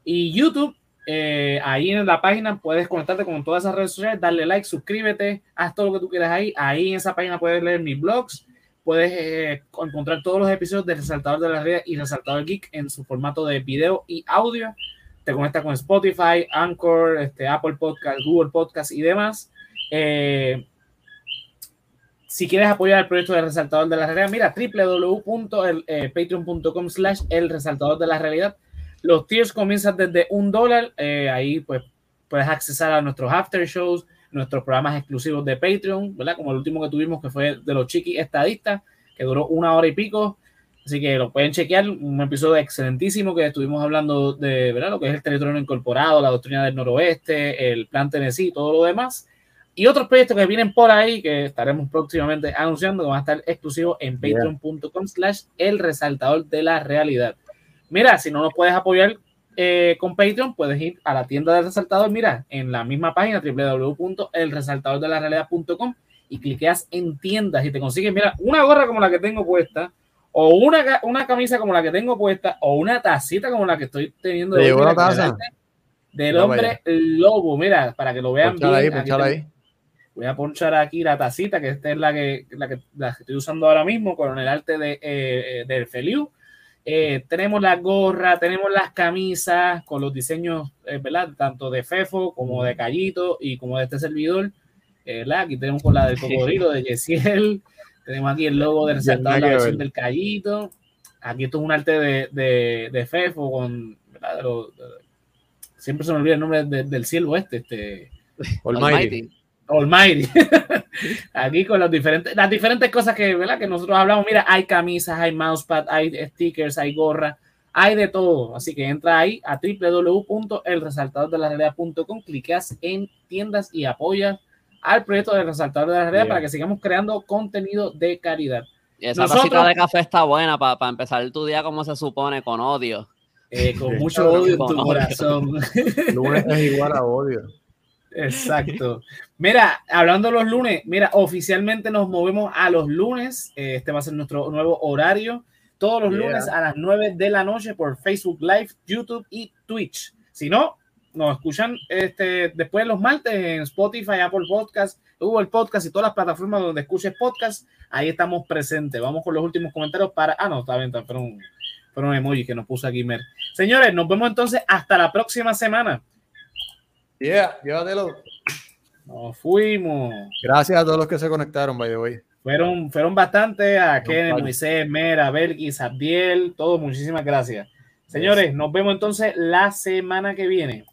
y YouTube. Eh, ahí en la página puedes conectarte con todas esas redes sociales, darle like, suscríbete, haz todo lo que tú quieras ahí. Ahí en esa página puedes leer mis blogs, puedes eh, encontrar todos los episodios de Resaltador de la Realidad y Resaltador Geek en su formato de video y audio. Te conectas con Spotify, Anchor, este, Apple Podcast, Google Podcast y demás. Eh, si quieres apoyar el proyecto de Resaltador de la Realidad, mira www.patreon.com slash el resaltador de la realidad. Los tiers comienzan desde un dólar. eh, ahí pues puedes accesar a nuestros after shows, nuestros programas exclusivos de Patreon, ¿verdad? Como el último que tuvimos que fue de los chiquis estadistas, que duró una hora y pico. Así que lo pueden chequear, un episodio excelentísimo que estuvimos hablando de ¿verdad? lo que es el territorio no incorporado, la doctrina del noroeste, el plan Tennessee, todo lo demás. Y otros proyectos que vienen por ahí que estaremos próximamente anunciando que van a estar exclusivos en patreon.com slash el resaltador de la realidad. Mira, si no nos puedes apoyar eh, con Patreon, puedes ir a la tienda del resaltador, mira, en la misma página www.elresaltadordelarealidad.com y cliqueas en tiendas y te consigues, mira, una gorra como la que tengo puesta, o una, una camisa como la que tengo puesta, o una tacita como la que estoy teniendo del hombre lobo, mira, para que lo vean Ponchala bien. Ahí. Voy a ponchar aquí la tacita, que esta es la que, la que, la que estoy usando ahora mismo con el arte de, eh, del Feliu. Eh, tenemos la gorra, tenemos las camisas con los diseños, eh, ¿verdad? Tanto de Fefo como de Callito y como de este servidor. eh, ¿verdad? Aquí tenemos con la del cocodrilo de Yesiel. Tenemos aquí el logo de resaltar nada la versión ver. del Callito. Aquí esto es un arte de, de, de Fefo con, ¿verdad? De los- de- siempre se me olvida el nombre de- del cielo este, este Almighty. Almighty. Aquí con los diferentes, las diferentes cosas que, ¿verdad? que nosotros hablamos. Mira, hay camisas, hay mousepad, hay stickers, hay gorra, hay de todo. Así que entra ahí a www.elresaltadordelarealidad.com, clicas en tiendas y apoyas al proyecto del Resaltador de la Realidad para que sigamos creando contenido de calidad. Y esa Nosotros- tacita de café está buena para empezar tu día como se supone, con odio. Eh, con mucho odio en tu odio. corazón. Lunes es igual a odio. Exacto. Mira, hablando de los lunes, mira, oficialmente nos movemos a los lunes. Eh, Este va a ser nuestro nuevo horario. Todos los Yeah. lunes a las 9 de la noche por Facebook Live, YouTube y Twitch. Si no, nos escuchan este, después los martes en Spotify, Apple Podcast, Google Podcast y todas las plataformas donde escuches podcast. Ahí estamos presentes. Vamos con los últimos comentarios para. Ah, no, está bien, está- fueron, fueron emojis que nos puso aquí Mer. Señores, nos vemos entonces hasta la próxima semana. Yeah, llévatelo. Nos fuimos. Gracias a todos los que se conectaron, by the way. Fueron, fueron bastante a Kenneth. Moisés, Mera, Belkis, Abdiel, todos, muchísimas gracias. Señores, nos vemos entonces la semana que viene.